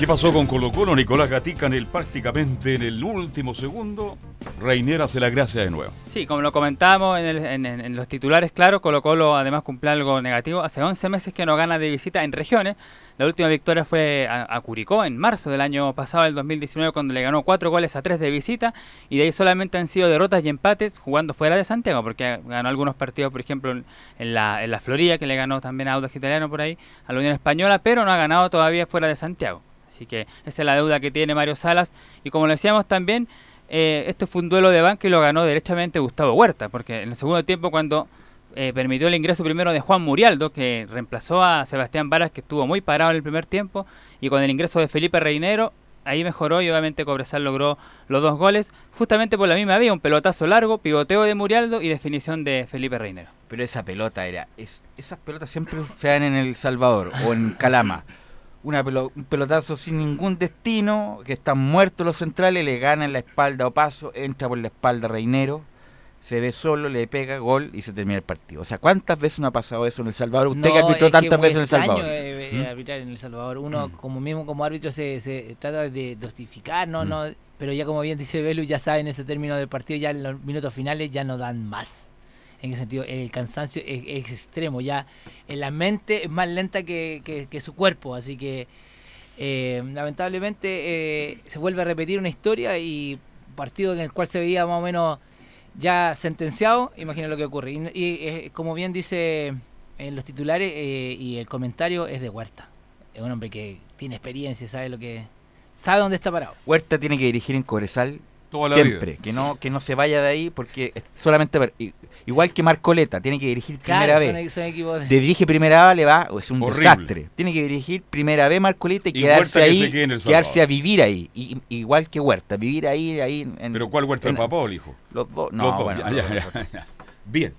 ¿Qué pasó con Colo Colo? Nicolás Gatica en el prácticamente en el último segundo. Reinera hace la gracia de nuevo. Sí, como lo comentábamos en, los titulares, claro, Colo Colo además cumple algo negativo. Hace 11 meses que no gana de visita en regiones. La última victoria fue a, Curicó en marzo del año pasado, el 2019, cuando le ganó 4 goles a 3 de visita. Y de ahí solamente han sido derrotas y empates jugando fuera de Santiago, porque ganó algunos partidos, por ejemplo, en, la, en Florida, que le ganó también a Audax Italiano por ahí, a la Unión Española, pero no ha ganado todavía fuera de Santiago. Así que esa es la deuda que tiene Mario Salas. Y como lo decíamos también, eh, este fue un duelo de banca y lo ganó derechamente Gustavo Huerta, porque en el segundo tiempo cuando eh, permitió el ingreso primero de Juan Murialdo, que reemplazó a Sebastián Varas, que estuvo muy parado en el primer tiempo, y con el ingreso de Felipe Reinero, ahí mejoró y obviamente Cobresal logró los dos goles, justamente por la misma vía, un pelotazo largo, pivoteo de Murialdo y definición de Felipe Reinero. Pero esa pelota era. Es, esas pelotas siempre se dan en El Salvador o en Calama. Una pelo- un pelotazo sin ningún destino, que están muertos los centrales, le gana en la espalda o paso, entra por la espalda Reinero, se ve solo, le pega gol y se termina el partido. O sea, ¿cuántas veces no ha pasado eso en El Salvador? Usted que No, arbitró que tantas muy veces en El Salvador. eh, eh, ¿Mm? arbitrar en El Salvador. Uno, Mm. como mismo como árbitro, se, se trata de justificar, ¿no? Mm. no Pero ya como bien dice Belu, ya saben ese término del partido, ya en los minutos finales ya no dan más. En ese sentido, el cansancio es, extremo. Ya en la mente es más lenta que, que- su cuerpo. Así que, eh, lamentablemente, eh, se vuelve a repetir una historia y partido en el cual se veía más o menos ya sentenciado, imagina lo que ocurre. Y, eh, como bien dice en los titulares eh, y el comentario es de Huerta. Es un hombre que tiene experiencia, sabe lo que sabe dónde está parado. Huerta tiene que dirigir en Cobresal Toda la siempre, vida. que no que no se vaya de ahí porque es solamente igual que Marcoleta, tiene que dirigir primera vez. son, son Te dirige primera A, le va, es un Horrible. desastre. Tiene que dirigir primera B Marcoleta y, Y quedarse que ahí, quede quedarse a vivir ahí, y- igual que Huerta, vivir ahí, ahí. En, ¿Pero cuál Huerta, el papá o el hijo? Los dos, no, Los dos, bueno, ya, ya, ya. Bien.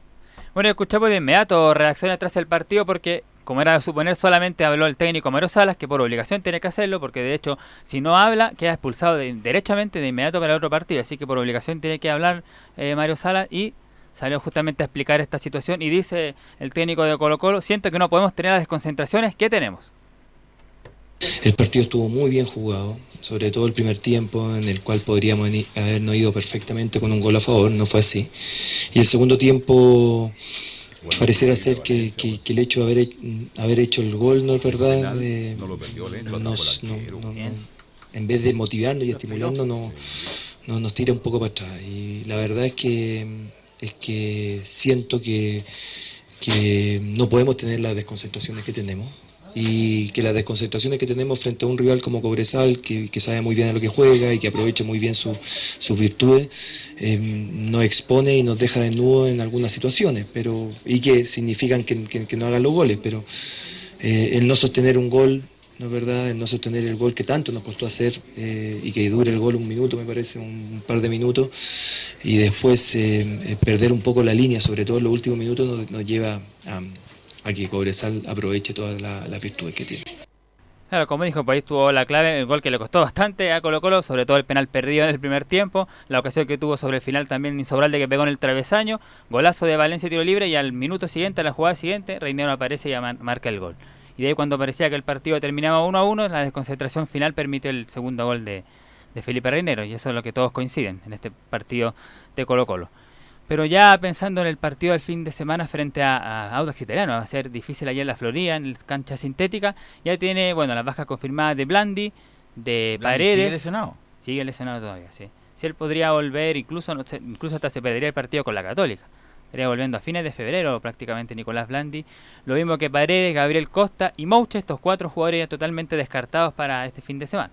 Bueno, escuchamos de inmediato reacciones tras el partido porque, como era de suponer, solamente habló el técnico Mario Salas, que por obligación tiene que hacerlo, porque de hecho, si no habla, queda expulsado de- derechamente de inmediato para otro partido, así que por obligación tiene que hablar eh, Mario Salas y salió justamente a explicar esta situación y dice el técnico de Colo Colo, siento que no podemos tener las desconcentraciones que tenemos. El partido estuvo muy bien jugado, sobre todo el primer tiempo, en el cual podríamos habernos ido perfectamente con un gol a favor, no fue así. Y el segundo tiempo pareciera ser que, que- que el hecho de haber, haber hecho el gol, ¿no es verdad? De- nos- no- no- no- en vez de motivarnos y estimularnos, no, no- nos tira un poco para atrás. Y la verdad es que, es que siento que, que no podemos tener las desconcentraciones que tenemos y que las desconcentraciones que tenemos frente a un rival como Cobresal, que, que sabe muy bien a lo que juega y que aprovecha muy bien su- sus virtudes, eh, nos expone y nos deja desnudos en algunas situaciones, pero y que significan que, que- que no hagan los goles, pero eh, el no sostener un gol, ¿no es verdad? El no sostener el gol que tanto nos costó hacer eh, y que dure el gol un minuto, me parece, un, un par de minutos, y después eh, eh, perder un poco la línea, sobre todo en los últimos minutos, nos, nos lleva a, a que Cobresal aproveche todas la- las virtudes que tiene. Claro, como dijo, por ahí tuvo la clave, el gol que le costó bastante a Colo Colo, sobre todo el penal perdido en el primer tiempo, la ocasión que tuvo sobre el final también Insobralde que pegó en el travesaño, golazo de Valencia tiro libre y al minuto siguiente, a la jugada siguiente, Reinero aparece y marca el gol. Y de ahí cuando parecía que el partido terminaba 1 a 1, la desconcentración final permite el segundo gol de, de Felipe Reinero y eso es lo que todos coinciden en este partido de Colo Colo. Pero ya pensando en el partido del fin de semana frente a, a Audax Italiano, va a ser difícil allá en la Florida, en la cancha sintética. Ya tiene, bueno, las bajas confirmadas de Blandi, de Blandi Paredes. sigue lesionado. Sigue lesionado todavía, sí. Si él podría volver, incluso, no sé, incluso hasta se perdería el partido con la Católica. Estaría volviendo a fines de febrero prácticamente Nicolás Blandi. Lo mismo que Paredes, Gabriel Costa y Mouche, estos cuatro jugadores ya totalmente descartados para este fin de semana.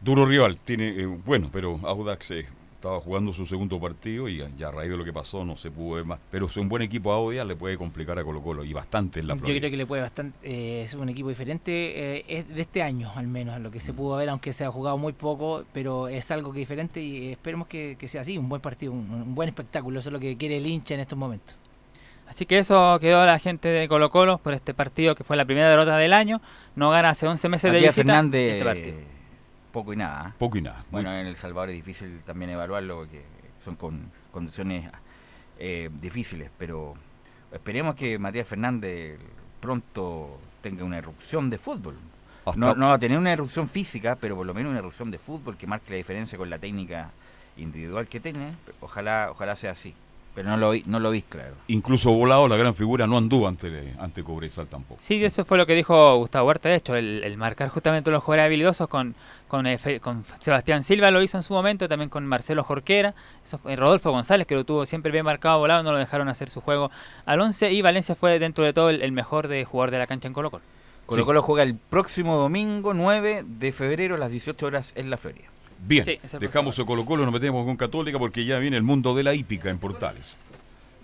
Duro rival, tiene eh, bueno, pero Audax eh, estaba jugando su segundo partido y ya a raíz de lo que pasó no se pudo ver más. Pero es un buen equipo Audia, le puede complicar a Colo Colo y bastante en la Yo Florida. creo que le puede bastante. eh, es un equipo diferente. eh, es de este año, al menos, lo que se pudo ver, aunque se ha jugado muy poco, pero es algo que diferente y esperemos que, que sea así. Un buen partido, un, un buen espectáculo. Eso es lo que quiere el hincha en estos momentos. Así que eso quedó a la gente de Colo Colo por este partido que fue la primera derrota del año. No gana hace 11 meses de Matías visita Fernández, este partido. Poco y nada. Poco y nada. Bueno, en El Salvador es difícil también evaluarlo porque son con condiciones eh, difíciles, pero esperemos que Matías Fernández pronto tenga una erupción de fútbol. No, no va a tener una erupción física, pero por lo menos una erupción de fútbol que marque la diferencia con la técnica individual que tiene. Ojalá, ojalá sea así. Pero no lo vi, no lo vi claro. Incluso Volado, la gran figura, no anduvo ante, ante Cobresal tampoco. Sí, eso fue lo que dijo Gustavo Huerta, de hecho, el, el marcar justamente los jugadores habilidosos con, con, eh, con Sebastián Silva lo hizo en su momento, también con Marcelo Jorquera, eso fue Rodolfo González, que lo tuvo siempre bien marcado volado, no lo dejaron hacer su juego al 11 y Valencia fue dentro de todo el, el mejor de jugador de la cancha en Colo Colo. Colo Colo juega el próximo domingo 9 de febrero a las 18 horas en la Florida. Bien, Sí, dejamos a Colo Colo, nos metemos con Católica porque ya viene el mundo de la hípica en Portales.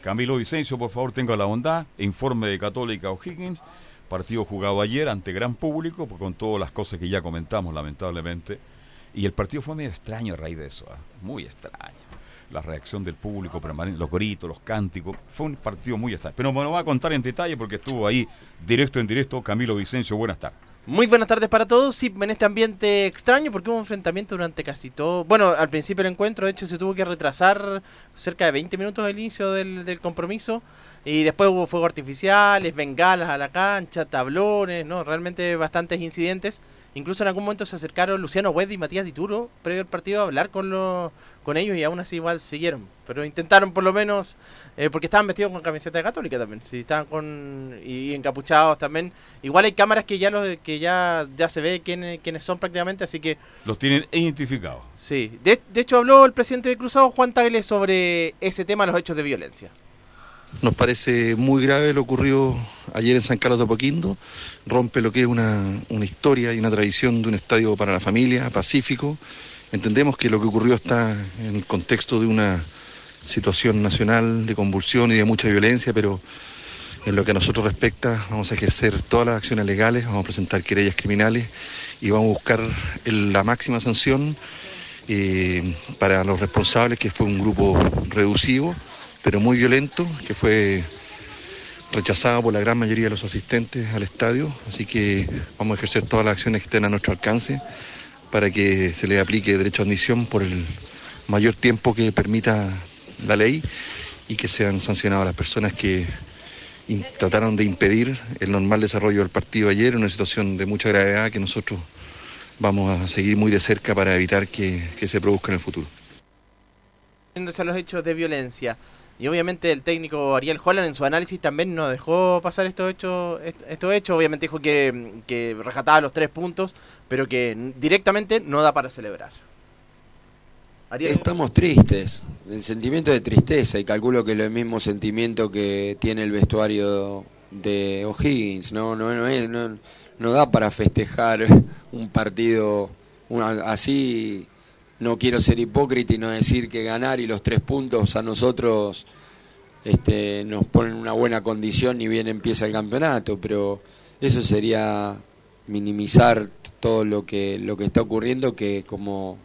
Camilo Vicencio, por favor, tenga la bondad, informe de Católica O'Higgins, partido jugado ayer ante gran público, pues, con todas las cosas que ya comentamos, lamentablemente. Y el partido fue medio extraño a raíz de eso, ¿ah? muy extraño. La reacción del público permanente, los gritos, los cánticos, fue un partido muy extraño. Pero me lo va a contar en detalle porque estuvo ahí directo en directo Camilo Vicencio, buenas tardes. Muy buenas tardes para todos. Sí, en este ambiente extraño, porque hubo enfrentamiento durante casi todo. Bueno, al principio del encuentro, de hecho, se tuvo que retrasar cerca de 20 minutos al inicio del, del compromiso. Y después hubo fuegos artificiales, bengalas a la cancha, tablones, ¿no? Realmente bastantes incidentes. Incluso en algún momento se acercaron Luciano Wed y Matías Dituro, previo al partido, a hablar con, los con ellos y aún así igual siguieron. Pero intentaron por lo menos, eh, porque estaban vestidos con camiseta de católica también, sí, estaban con y, y encapuchados también. Igual hay cámaras que ya los, que ya, ya se ve quiénes, quiénes son prácticamente, así que Los tienen identificados. sí. De, de hecho habló el presidente de Cruzado, Juan Tagle, sobre ese tema, los hechos de violencia. Nos parece muy grave lo ocurrido ayer en San Carlos de Apoquindo. Rompe lo que es una, una historia y una tradición de un estadio para la familia, pacífico. Entendemos que lo que ocurrió está en el contexto de una situación nacional de convulsión y de mucha violencia, pero en lo que a nosotros respecta vamos a ejercer todas las acciones legales, vamos a presentar querellas criminales y vamos a buscar la máxima sanción eh, para los responsables, que fue un grupo reducido, pero muy violento, que fue rechazado por la gran mayoría de los asistentes al estadio, así que vamos a ejercer todas las acciones que estén a nuestro alcance para que se le aplique derecho a admisión por el mayor tiempo que permita la ley y que sean sancionadas las personas que trataron de impedir el normal desarrollo del partido ayer en una situación de mucha gravedad que nosotros vamos a seguir muy de cerca para evitar que, se produzca en el futuro. A los hechos de violencia. Y obviamente el técnico Ariel Holland en su análisis también no dejó pasar estos hechos, est- estos hechos. Obviamente dijo que, que rescataba los tres puntos, pero que directamente no da para celebrar. Estamos tristes, el sentimiento de tristeza y calculo que es el mismo sentimiento que tiene el vestuario de O'Higgins, no, no, no, no, no da para festejar un partido así. No quiero ser hipócrita y no decir que ganar y los tres puntos a nosotros este, nos ponen en una buena condición ni bien empieza el campeonato, pero eso sería minimizar todo lo que lo que está ocurriendo que como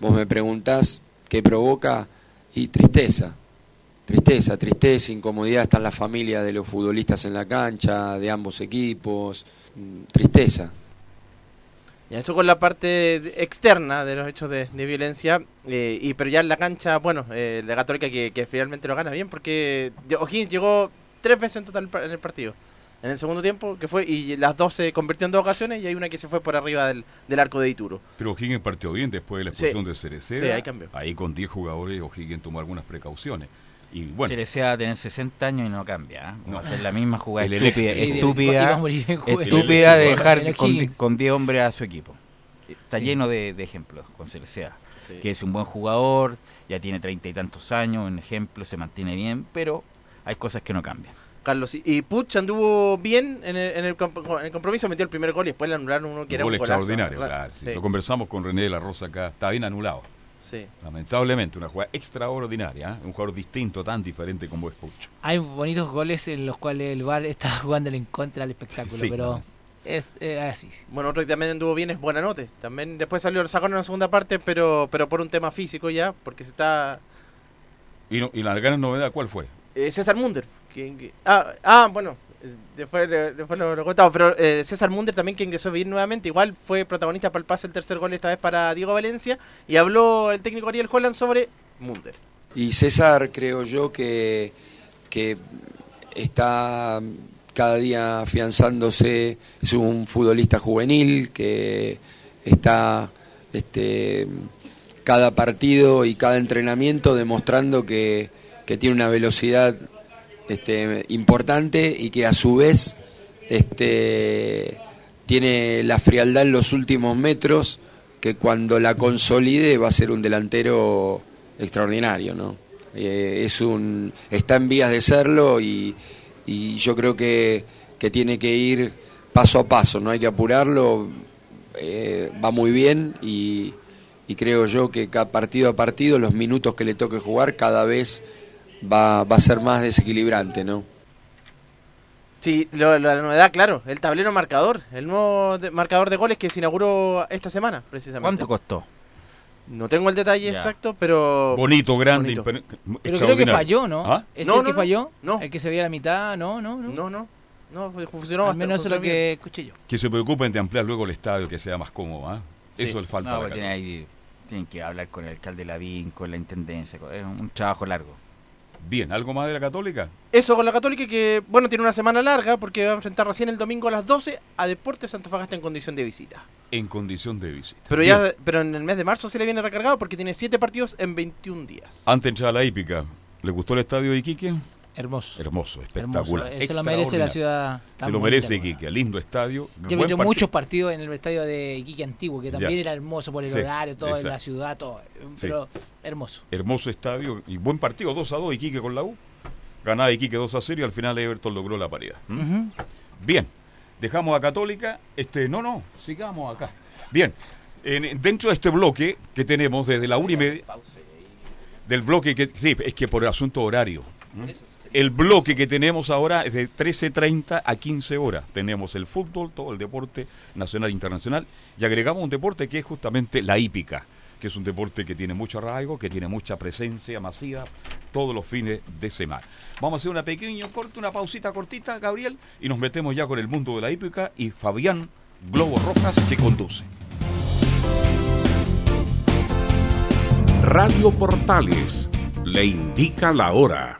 vos me preguntás qué provoca y tristeza. Tristeza tristeza incomodidad están las familias de los futbolistas en la cancha de ambos equipos mm, tristeza Ya, eso con la parte externa de los hechos de, de violencia. eh, y Pero ya en la cancha, bueno, eh, la Católica que, que finalmente lo gana bien porque O'Higgins llegó tres veces en total en el partido. En el segundo tiempo, que fue, y las dos se convirtió en dos ocasiones y hay una que se fue por arriba del, del arco de Ituro. Pero O'Higgins partió bien después de la Sí. expulsión de Cereceda. Sí, ahí cambió. Ahí con 10 jugadores O'Higgins tomó algunas precauciones. Y bueno, Se le sea tener 60 años y no cambia. ¿eh? No. Va a hacer la misma jugada El estúpida, estúpida, estúpida de dejar con, con 10 hombres a su equipo. Está Sí. lleno de, de ejemplos con Cereceda. Sí. Que es un buen jugador, ya tiene treinta y tantos años, un ejemplo, se mantiene bien, pero hay cosas que no cambian. Carlos, y- y Puch anduvo bien en el, en el en el compromiso, metió el primer gol y después le anularon uno que era gol un golazo. extraordinario, Claro, claro. sí. sí. Lo conversamos con René de la Rosa acá. Está bien anulado. Sí. Lamentablemente, una jugada extraordinaria. ¿eh? Un jugador distinto, tan diferente como es Pucho. Hay bonitos goles en los cuales el VAR está jugándole en contra al espectáculo, Sí, pero no. es eh, así. Bueno, otro que también anduvo bien es Buenanote. También después salió el sacón en la segunda parte, pero pero por un tema físico ya, porque se está... Y, no- y la gran novedad, ¿cuál fue? eh, César Munder. que- que- ah, ah, bueno, después, lo, contamos, pero eh, César Munder también que ingresó bien nuevamente, igual fue protagonista para el pase el tercer gol esta vez para Diego Valencia, y habló el técnico Ariel Holland sobre Munder. Y César creo yo que, que está cada día afianzándose, es un futbolista juvenil que está este, cada partido y cada entrenamiento demostrando que, que tiene una velocidad este, importante y que a su vez este, tiene la frialdad en los últimos metros que cuando la consolide va a ser un delantero extraordinario, ¿no? Eh, es un está en vías de serlo y, yo creo que, que tiene que ir paso a paso, no hay que apurarlo, eh, va muy bien y, y creo yo que cada partido a partido, los minutos que le toque jugar, cada vez va, va a ser más desequilibrante, ¿no? Sí, lo- lo- la novedad, claro, el tablero marcador, el nuevo de- marcador de goles que se inauguró esta semana, precisamente. ¿Cuánto costó? No tengo el detalle Ya. exacto, pero... Bonito, grande, bonito. Pero creo que falló, ¿no? ¿Ah? ¿Es No, el no, que no, falló? no. El que se veía a la mitad, no, no, no. No, no, no, fu- funcionó Al bastante. menos eso es lo que bien. escuché yo. Que se preocupen de ampliar luego el estadio, que sea más cómodo. ¿ah? Sí. Eso es falta. No, de pues la tiene ahí- tienen que hablar con el alcalde Lavín, con la intendencia, es un trabajo largo. Bien, ¿algo más de la Católica? Eso con la Católica que, bueno, tiene una semana larga porque va a enfrentar recién el domingo a las 12 a Deportes Antofagasta en condición de visita. En condición de visita. Pero Bien. ya pero en el mes de marzo se le viene recargado porque tiene 7 partidos en 21 días. Antes de entrar a la hípica, ¿le gustó el estadio de Iquique? Hermoso. Hermoso, espectacular. Eso lo merece la ciudad. Se lo merece. Iquique, lindo estadio. Yo he muchos partidos en el estadio de Iquique Antiguo, que también Ya. era hermoso por el Sí, horario, todo en la ciudad, todo. Sí. Pero hermoso. Hermoso estadio y buen partido, 2 a 2 Iquique con la U. Ganaba Iquique 2 a 0 y al final Everton logró la paridad. ¿Mm? Bien, dejamos a Católica. Este, no, no, sigamos acá. Bien, en- dentro de este bloque que tenemos desde la una y media, del bloque que, sí, es que por asunto horario. ¿m? El bloque que tenemos ahora es de 13.30 a 15 horas. Tenemos el fútbol, todo el deporte nacional e internacional, y agregamos un deporte que es justamente la hípica, que es un deporte que tiene mucho arraigo, que tiene mucha presencia masiva todos los fines de semana. Vamos a hacer una pequeña corte, una pausita cortita, Gabriel, y nos metemos ya con el mundo de la hípica y Fabián Globo Rojas que conduce. Radio Portales le indica la hora.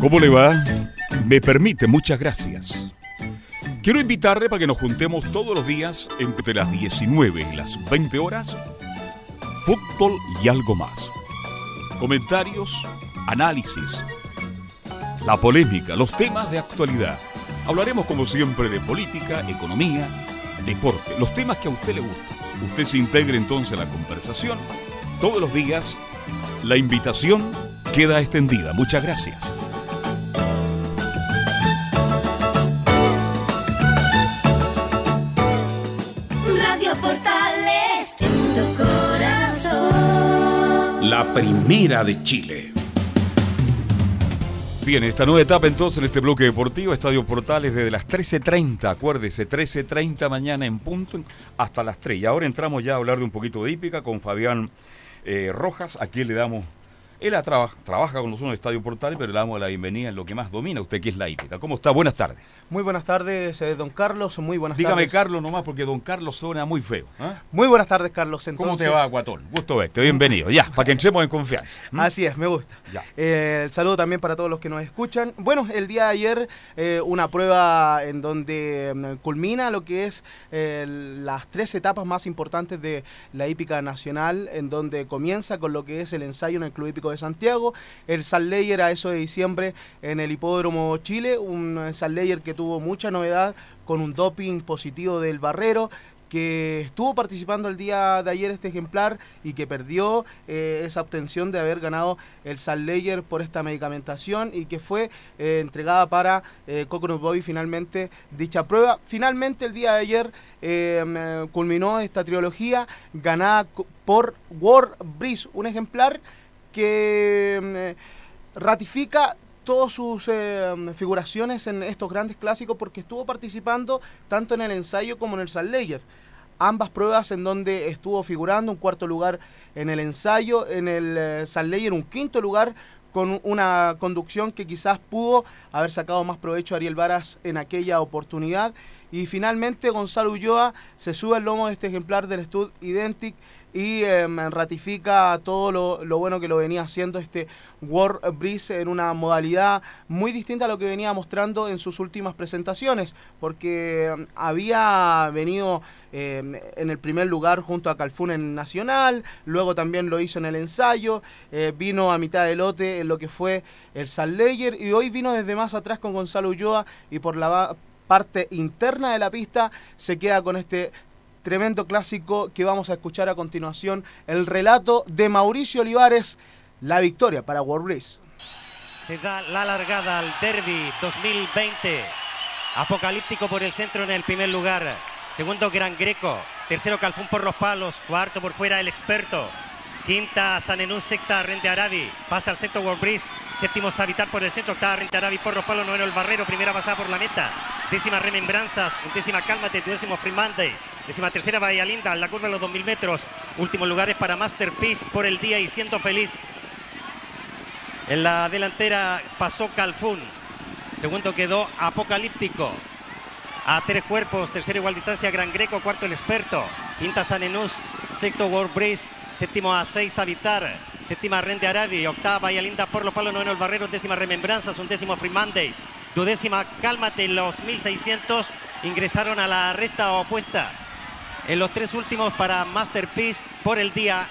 ¿Cómo le va? Me permite, muchas gracias. Quiero invitarle para que nos juntemos todos los días entre las 19 y las 20 horas, fútbol y algo más. Comentarios, análisis, la polémica, los temas de actualidad. Hablaremos como siempre de política, economía, deporte, los temas que a usted le gustan. Usted se integre entonces a la conversación. Todos los días la invitación queda extendida. Muchas gracias. Primera de Chile. Bien, esta nueva etapa entonces en este bloque deportivo, Estadio Portales desde las 13.30, acuérdese, 13.30 mañana en punto hasta las 3. Y ahora entramos ya a hablar de un poquito de hípica con Fabián eh, Rojas, a quien le damos, él traba- trabaja con nosotros en Estadio Portales, pero le damos la bienvenida en lo que más domina usted, que es la hípica. ¿Cómo está? Buenas tardes. Muy buenas tardes, eh, don Carlos. Muy buenas Dígame tardes. Carlos nomás, porque don Carlos suena muy feo. ¿ah? Muy buenas tardes, Carlos. ¿Cómo te va, Guatón? Gusto verte, bienvenido. Ya, para que entremos en confianza. Así es, me gusta. Ya. Eh, el saludo también para todos los que nos escuchan. Bueno, el día de ayer eh, una prueba en donde mm, culmina lo que es las tres etapas más importantes de la hípica nacional, en donde comienza con lo que es el ensayo en el Club Hípico de Santiago, el Salt Layer a eso de diciembre en el Hipódromo Chile, un Salt Layer que tuvo mucha novedad con un doping positivo del Barrero que estuvo participando el día de ayer este ejemplar y que perdió eh, esa obtención de haber ganado el Salt Layer por esta medicamentación y que fue eh, entregada para eh, Coconut Bobby finalmente dicha prueba. Finalmente el día de ayer eh, mm, culminó esta trilogía ganada por War Breeze, un ejemplar que mm, ratifica todas sus eh, figuraciones en estos grandes clásicos porque estuvo participando tanto en el ensayo como en el Salt Layer. Ambas pruebas en donde estuvo figurando un cuarto lugar en el ensayo, en el eh, Salt Layer un quinto lugar con una conducción que quizás pudo haber sacado más provecho a Ariel Varas en aquella oportunidad. Y finalmente Gonzalo Ulloa se sube al lomo de este ejemplar del Stud Identic y eh, ratifica todo lo, lo bueno que lo venía haciendo este War Breeze en una modalidad muy distinta a lo que venía mostrando en sus últimas presentaciones, porque eh, había venido eh, en el primer lugar junto a Calfún en Nacional, luego también lo hizo en el ensayo, eh, vino a mitad de lote en lo que fue el Salt Layer y hoy vino desde más atrás con Gonzalo Ulloa y por la parte interna de la pista se queda con este tremendo clásico que vamos a escuchar a continuación, el relato de Mauricio Olivares, la victoria para World Breeze. Se da la largada al Derby 2020. Apocalíptico por el centro en el primer lugar. Segundo Gran Greco. Tercero Calfún por los palos. Cuarto por fuera el experto. Quinta Sanenú, sexta Rente Arabi. Pasa al sexto World Breeze. Séptimo Savitar por el centro. Octava Rente Arabi por los palos. Noveno el Barrero. Primera pasada por la meta. Décima Remembranzas. Undécima Cálmate. Duodécimo Free. Décima tercera Bahía Linda. La curva de los 2000 metros. Últimos lugares para Masterpiece por el día y siendo feliz. En la delantera pasó Calfún. Segundo quedó Apocalíptico. A tres cuerpos, tercero igual distancia Gran Greco, cuarto el experto. Quinta Sanenús, sexto World Breeze, séptimo a seis Habitar, séptima Rende Arabi, octava Bahía Linda por los palos, noveno el Barrero, décima Remembranzas, un décimo Free Monday, duodécima Cálmate, los 1600 ingresaron a la recta opuesta. En los tres últimos para Masterpiece por el día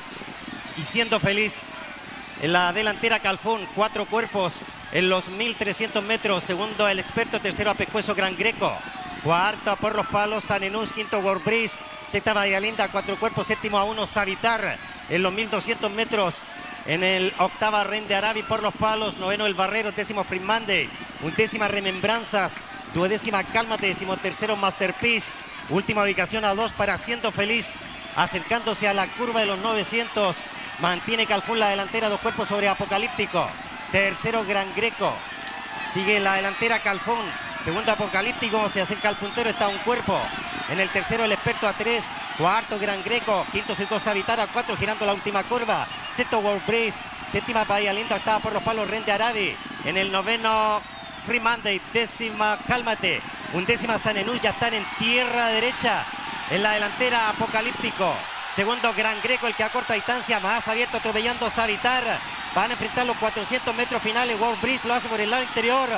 y siendo feliz en la delantera Calfón, cuatro cuerpos en los 1300 metros. Segundo el experto, tercero a Pescuezo Gran Greco. Cuarto por los palos Sanenús, quinto Breeze. Sexta Bahía Linda, cuatro cuerpos. Séptimo a uno Savitar en los 1200 metros. En el octava Rende Arabi por los palos. Noveno el Barrero, décimo Frimande. Undécima Remembranzas. Duodécima Cálmate, décimo tercero Masterpiece. Última ubicación a dos para Siendo Feliz. Acercándose a la curva de los 900. Mantiene Calfún la delantera, dos cuerpos sobre Apocalíptico. Tercero Gran Greco. Sigue la delantera Calfón. Segundo Apocalíptico, se acerca al puntero, está un cuerpo. En el tercero el experto a tres. Cuarto Gran Greco. Quinto Circo a cuatro girando la última curva. Sexto World Breeze. Séptima Bahía Linda estaba por los palos Rente Arabi. En el noveno Free Monday. Décima Cálmate. Undécima Sanenú ya están en tierra derecha. En la delantera Apocalíptico. Segundo Gran Greco, el que a corta distancia más abierto atropellando Savitar. Van a enfrentar los 400 metros finales. World Breeze lo hace por el lado interior.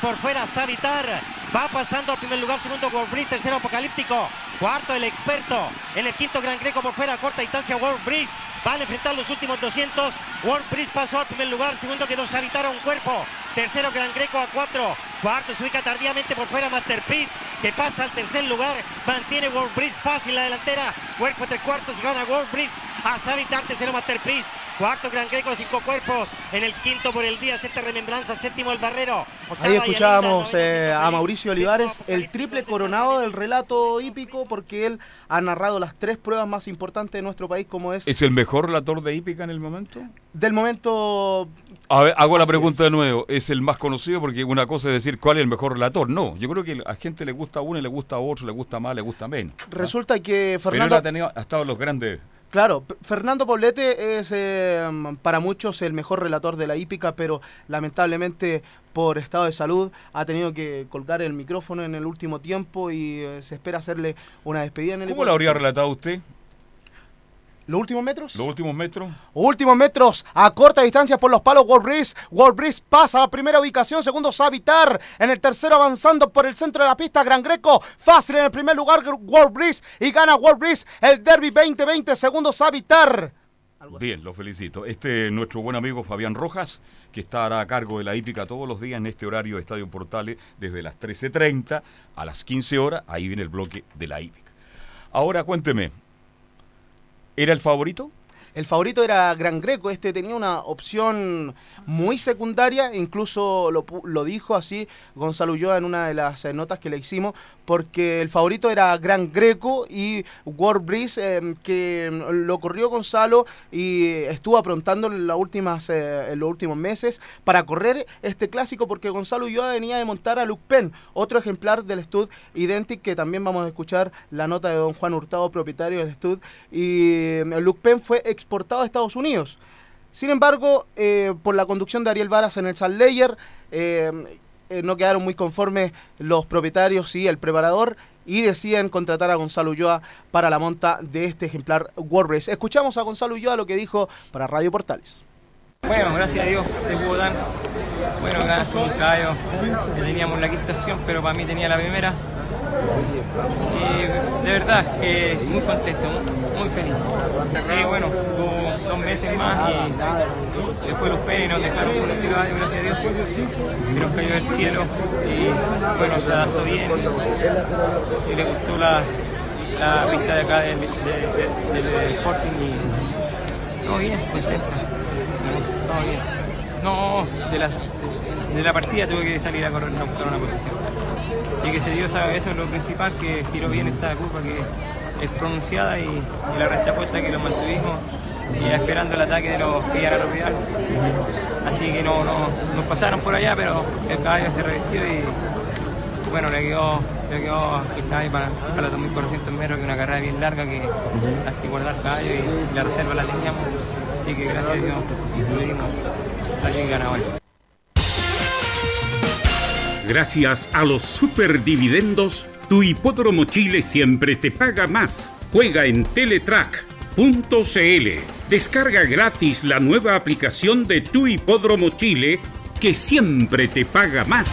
Por fuera Savitar. Va pasando al primer lugar. Segundo World Breeze. Tercero Apocalíptico. Cuarto el experto. En el quinto Gran Greco por fuera corta distancia. World Breeze. Van a enfrentar los últimos 200. World Breeze pasó al primer lugar. Segundo quedó Savitar a un cuerpo. Tercero Gran Greco a cuatro. Cuarto se ubica tardíamente por fuera Masterpiece. Que pasa al tercer lugar. Mantiene World Breeze fácil la delantera. Cuerpo tres cuartos gana World Breeze. A Savitar tercero Masterpiece. Cuarto Gran Greco, cinco cuerpos. En el quinto por el día, sexta remembranza, séptimo el Barrero. Octava Ahí escuchábamos eh, a Mauricio Olivares, el triple coronado del relato hípico, porque él ha narrado las tres pruebas más importantes de nuestro país, como es ¿Es el mejor relator de hípica en el momento? del momento A ver, hago la pregunta de nuevo. ¿Es el más conocido? Porque una cosa es decir cuál es el mejor relator. No, yo creo que a gente le gusta uno y le gusta otro, le gusta más, le gusta menos. Resulta que Pero él Fernando, ha, tenido, ha estado en los grandes. Claro, Fernando Poblete es eh, para muchos el mejor relator de la hípica, pero lamentablemente por estado de salud ha tenido que colgar el micrófono en el último tiempo y eh, se espera hacerle una despedida en el ¿Cómo lo habría relatado usted? ¿Los últimos metros? ¿Los últimos metros? Últimos metros a corta distancia por los palos. World Breeze pasa a la primera ubicación. Segundo Savitar. En el tercero avanzando por el centro de la pista. Gran Greco. Fácil en el primer lugar Breeze. Y gana Breeze el Derby 2020. Segundo Savitar. Bien, lo felicito. Este es nuestro buen amigo Fabián Rojas, que estará a cargo de la hípica todos los días en este horario de Estadio Portales, desde las 13.30 a las 15 horas. Ahí viene el bloque de la hípica. Ahora cuénteme, ¿era el favorito? El favorito era Gran Greco, este tenía una opción muy secundaria, incluso lo, lo dijo así Gonzalo Ulloa en una de las eh, notas que le hicimos, porque el favorito era Gran Greco y World Breeze, eh, que mm, lo corrió Gonzalo y estuvo aprontando en, las últimas, eh, los últimos meses para correr este clásico, porque Gonzalo Ulloa venía de montar a Luke Penn, otro ejemplar del Stud Identic, que también vamos a escuchar la nota de don Juan Hurtado, propietario del Stud, y eh, Luke Penn fue exportado a Estados Unidos. Sin embargo, eh, por la conducción de Ariel Varas en el Salt Layer, eh, eh, no quedaron muy conformes los propietarios y el preparador y deciden contratar a Gonzalo Ulloa para la monta de este ejemplar Race. Escuchamos a Gonzalo Ulloa lo que dijo para Radio Portales. Bueno, gracias a Dios se. Bueno, acá caballo teníamos la quinta pero para mí tenía la primera. Y de verdad, que muy contento, muy, feliz. Sí, bueno, dos meses más y después los penes nos dejaron con este caballo, gracias a Dios, que nos cayó del cielo y bueno, se adaptó bien y le gustó la, la pista de acá del, de- de- del Sporting y todo bien, contento. Todo bien. No, de la, de la partida tuve que salir a correr a buscar una posición. Y que se dio esa- eso es lo principal, que giró bien esta curva que es pronunciada y, y la recta puesta que lo mantuvimos y esperando el ataque de los que iban a rodear. Así que no, no, nos pasaron por allá, pero el caballo se revistió y bueno, le quedó, le quedó el caballo para, para los 2.400 metros, que una carrera bien larga que hay que guardar caballo y la reserva la teníamos. Así que gracias a Dios pudimos salir ganadores. Gracias a los superdividendos, tu hipódromo Chile siempre te paga más. Juega en Teletrack.cl. Descarga gratis la nueva aplicación de tu hipódromo Chile que siempre te paga más.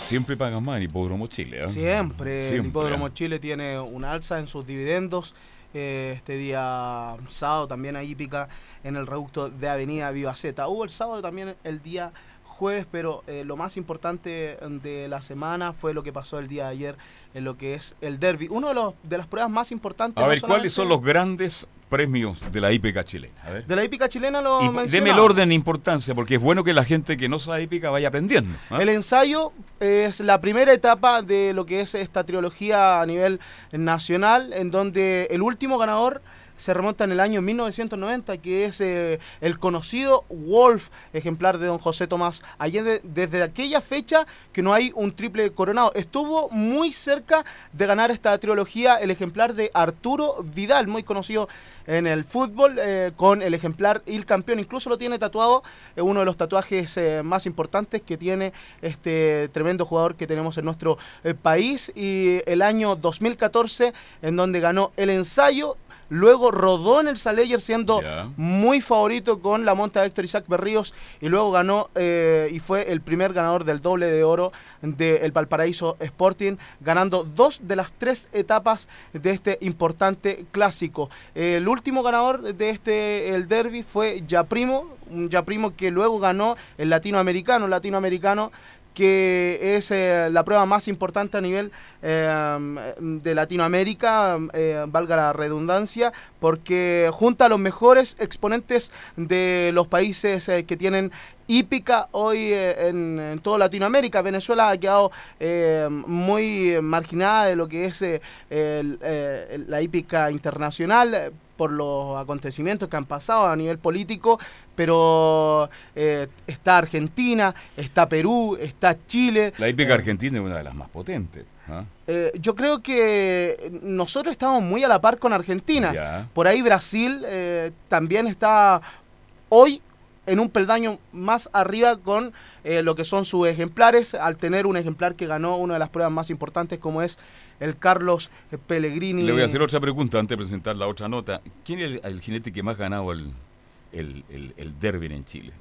Siempre pagan más en Hipódromo Chile. ¿eh? Siempre, el Hipódromo. Chile tiene un alza en sus dividendos. Eh, este día sábado también hay hípica en el reducto de Avenida Viva Z. Hubo el sábado también el día jueves, pero eh, lo más importante de la semana fue lo que pasó el día de ayer en lo que es el derby. Uno de, los, de las pruebas más importantes. A no ver, ¿cuáles son los grandes premios de la hípica chilena? A ver. De la hípica chilena lo Y deme el orden de importancia, porque es bueno que la gente que no sabe hípica vaya aprendiendo. ¿ah? El ensayo es la primera etapa de lo que es esta trilogía a nivel nacional, en donde el último ganador se remonta en el año 1990, que es eh, el conocido Wolf, ejemplar de don José Tomás Allende. Desde aquella fecha que no hay un triple coronado. Estuvo muy cerca de ganar esta trilogía el ejemplar de Arturo Vidal, muy conocido en el fútbol, eh, con el ejemplar el campeón. Incluso lo tiene tatuado, eh, uno de los tatuajes más importantes que tiene este tremendo jugador que tenemos en nuestro país. Y el año 2014, en donde ganó el ensayo Luego rodó en el Saleyer siendo muy favorito con la monta de Héctor Isaac Berríos y luego ganó eh, y fue el primer ganador del doble de oro del Valparaíso Sporting, ganando dos de las tres etapas de este importante clásico. El último ganador de este el derby fue Yaprimo, un Yaprimo que luego ganó el latinoamericano, el latinoamericano que es eh, la prueba más importante a nivel eh, de Latinoamérica, eh, valga la redundancia, porque junta a los mejores exponentes de los países que tienen hípica hoy en, en toda Latinoamérica. Venezuela ha quedado muy marginada de lo que es el, la hípica internacional. Eh, por los acontecimientos que han pasado a nivel político, pero eh, está Argentina, está Perú, está Chile. La hípica argentina es una de las más potentes. ¿ah? Eh, yo creo que nosotros estamos muy a la par con Argentina. Ya. Por ahí Brasil eh, también está hoy en un peldaño más arriba con eh, lo que son sus ejemplares, al tener un ejemplar que ganó una de las pruebas más importantes como es el Carlos Pellegrini. Le voy a hacer otra pregunta antes de presentar la otra nota. ¿Quién es el, jinete que más ha ganado el, el, el derby en Chile?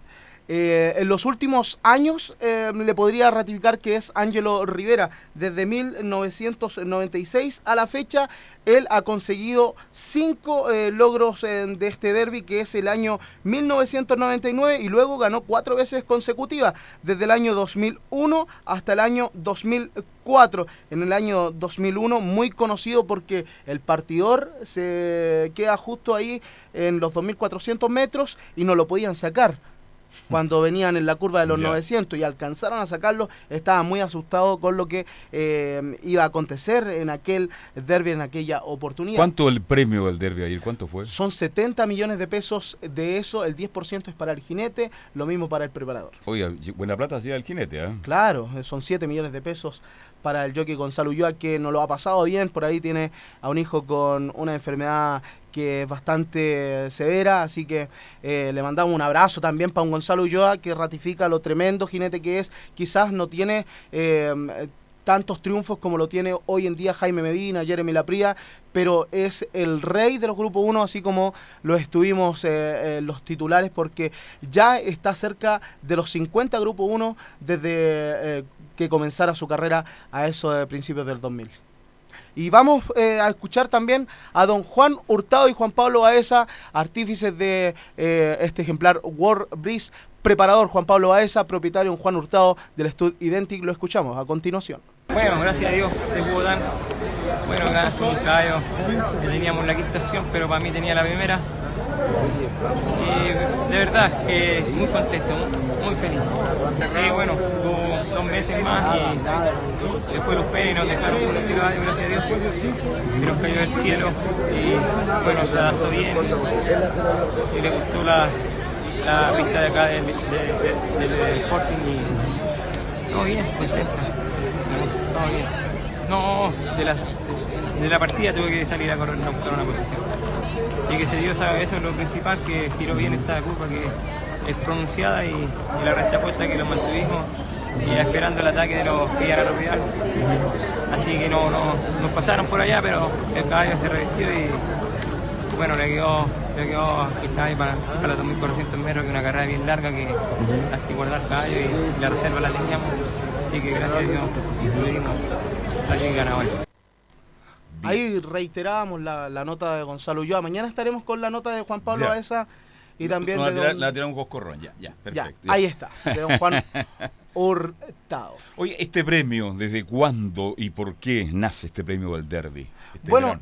Eh, en los últimos años eh, le podría ratificar que es Ángelo Rivera. Desde 1996 a la fecha, él ha conseguido cinco eh, logros eh, de este derby, que es el año 1999, y luego ganó cuatro veces consecutivas, desde el año 2001 hasta el año 2004. En el año 2001, muy conocido porque el partidor se queda justo ahí en los 2.400 metros y no lo podían sacar cuando venían en la curva de los Ya. 900 y alcanzaron a sacarlo, estaba muy asustado con lo que eh, iba a acontecer en aquel derby, en aquella oportunidad. ¿Cuánto el premio del derby ayer? ¿Cuánto fue? Son 70 millones de pesos de eso, el 10% es para el jinete, lo mismo para el preparador. Oiga, buena plata hacía el jinete, ¿ah? Claro, eh, son 7 millones de pesos para el jockey Gonzalo Ulloa, que no lo ha pasado bien, por ahí tiene a un hijo con una enfermedad que es bastante severa, así que eh, le mandamos un abrazo también para un Gonzalo Ulloa que ratifica lo tremendo jinete que es, quizás no tiene... eh, tantos triunfos como lo tiene hoy en día Jaime Medina, Jeremy Lapría, pero es el rey de los grupos 1, así como lo estuvimos eh, eh, los titulares, porque ya está cerca de los 50 grupos 1 desde eh, que comenzara su carrera a eso de principios del 2000. Y vamos eh, a escuchar también a don Juan Hurtado y Juan Pablo Baeza, artífices de eh, este ejemplar World Breeze, preparador Juan Pablo Baeza, propietario Juan Hurtado del Stud Identic. Lo escuchamos a continuación. Bueno, gracias a Dios se pudo. Bueno, acá es un caballo que teníamos la quinta pero para mí tenía la primera. De verdad que muy contento, muy, feliz. Sí, bueno, tuvo dos meses más y después los Pérez nos dejaron con caballo, gracias a Dios. Y nos cayó del cielo y bueno, se adaptó bien. Y le gustó la, la vista de acá del, de- de- del Sporting y todo bien, contento. Todo bien. No, de la, de la partida tuve que salir a correr a buscar una posición. Y que se dio esa- eso es lo principal, que giró bien esta curva que es pronunciada y, la recta puesta que lo mantuvimos y esperando el ataque de los a rodear. Así que no, no, nos pasaron por allá, pero el caballo se revistió y bueno, le quedó, le quedó el caballo para, para los 2.400 metros, que una carrera bien larga que hay que guardar caballo y, la reserva la teníamos. Así que gracias a Dios pudimos salir ganadores. Ahí reiterábamos la, la nota de Gonzalo Ulloa. Mañana estaremos con la nota de Juan Pablo Ya. Baeza y también No, de la tira- don- la tiramos un coscorrón, ya, ya, Ya, perfecto. ahí está, de don Juan Hurtado. Oye, este premio, ¿desde cuándo y por qué nace este premio del derby? Este Bueno,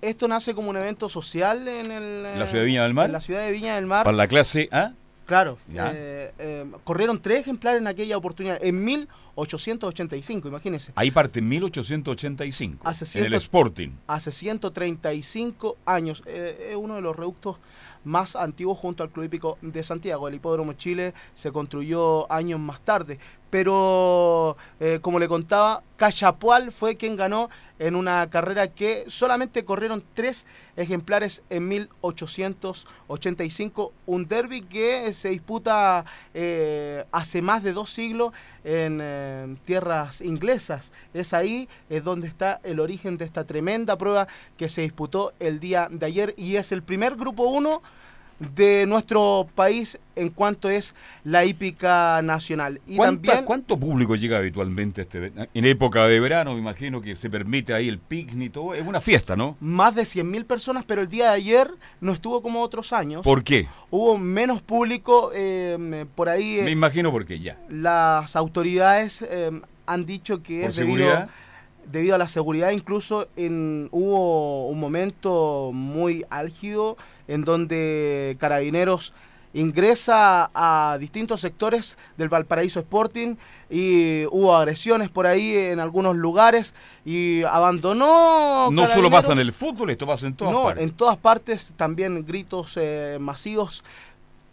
esto nace como un evento social en el, ¿La ciudad de Viña del Mar? En la ciudad de Viña del Mar. Para la clase A. Claro, eh, eh, corrieron tres ejemplares en aquella oportunidad, en 1885, imagínense. Ahí parte en 1885. Hace en el ciento- Sporting. Hace 135 años. eh, es uno de los reductos más antiguos junto al Club Hípico de Santiago. El Hipódromo Chile se construyó años más tarde. Pero, eh, como le contaba, Cachapual fue quien ganó en una carrera que solamente corrieron tres ejemplares en 1885. Un derby que se disputa eh, hace más de dos siglos en eh, tierras inglesas. Es ahí es donde está el origen de esta tremenda prueba que se disputó el día de ayer y es el primer grupo 1 de nuestro país en cuanto es la hípica nacional. Y ¿Cuánta- también ¿Cuánto público llega habitualmente a este En época de verano, me imagino que se permite ahí el picnic y todo. Es una fiesta, ¿no? más de 100.000 personas, pero el día de ayer no estuvo como otros años. ¿Por qué? Hubo menos público eh, por ahí. eh, Me imagino por qué, ya. las autoridades eh, han dicho que ¿Por es seguridad? debido a la seguridad. Incluso en, hubo un momento muy álgido en donde Carabineros ingresa a distintos sectores del Valparaíso Sporting y hubo agresiones por ahí en algunos lugares y abandonó No solo pasa en el fútbol, esto pasa en todas no, partes. en todas partes también gritos eh, masivos.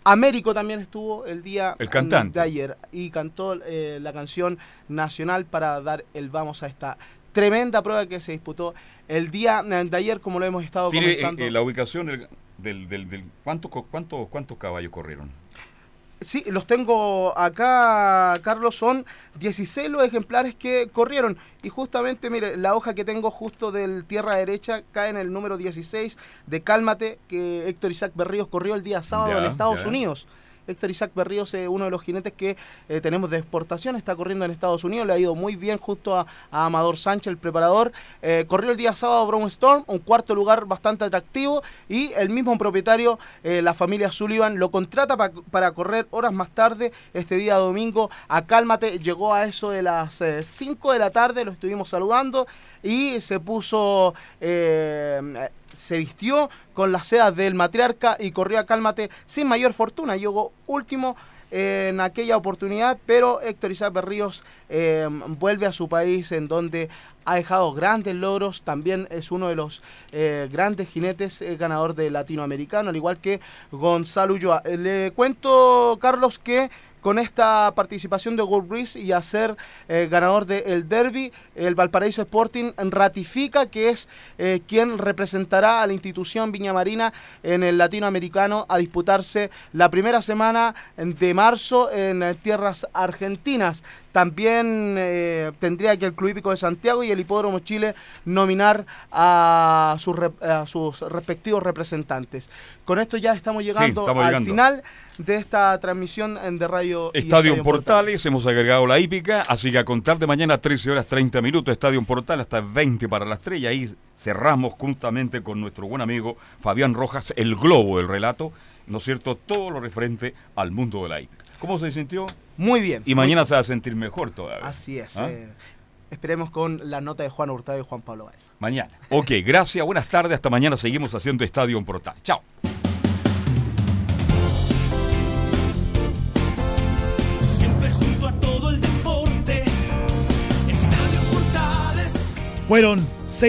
Américo también estuvo el día El cantante. de ayer y cantó eh, la canción nacional para dar el vamos a esta tremenda prueba que se disputó el día de ayer, como lo hemos estado Tiene eh, comenzando. eh, la ubicación del... del, del, del- ¿cuántos, co- cuántos, ¿Cuántos caballos corrieron? Sí, los tengo acá, Carlos, son 16 los ejemplares que corrieron. Y justamente, mire, la hoja que tengo justo del tierra derecha cae en el número 16 de Cálmate, que Héctor Isaac Berríos corrió el día sábado Ya, en Estados ya. Unidos. Héctor Isaac Berríos es uno de los jinetes que eh, tenemos de exportación, está corriendo en Estados Unidos, le ha ido muy bien justo a, Amador Sánchez, el preparador. Eh, corrió el día sábado Brown Storm, un cuarto lugar bastante atractivo y el mismo propietario, eh, la familia Sullivan, lo contrata pa- para correr horas más tarde, este día domingo, a Cálmate, llegó a eso de las 5 de la tarde, lo estuvimos saludando y se puso... eh, se vistió con las sedas del matriarca y corrió a Cálmate sin mayor fortuna. Llegó último eh, en aquella oportunidad, pero Héctor Isaac Berríos eh, vuelve a su país en donde ha dejado grandes logros, también es uno de los eh, grandes jinetes ganador de latinoamericano, al igual que Gonzalo Ulloa. Le cuento, Carlos, que con esta participación de World Breeze y a ser eh, ganador del derby, el Valparaíso Sporting ratifica que es eh, quien representará a la institución Viña Marina en el latinoamericano a disputarse la primera semana de marzo en eh, tierras argentinas. También eh, tendría que el Club Hípico de Santiago y el Hipódromo Chile nominar a sus, rep- a sus respectivos representantes. Con esto ya estamos llegando estamos al llegando. final de esta transmisión de radio. Estadio en Portales, hemos agregado la hípica, así que a contar de mañana 13 horas 30 minutos, Estadio Portales hasta 20 para 3 y ahí cerramos juntamente con nuestro buen amigo Fabián Rojas, el globo del relato, ¿no es cierto? Todo lo referente al mundo de la hípica. ¿Cómo se sintió? Muy bien. Y mañana se va a sentir mejor todavía. Así es. ¿Ah? eh, esperemos con la nota de Juan Hurtado y Juan Pablo Baeza. Mañana. Ok, gracias, buenas tardes, hasta mañana seguimos haciendo Estadio en Portal. Chao. Siempre junto a todo el deporte. Estadio Portales. Fueron 60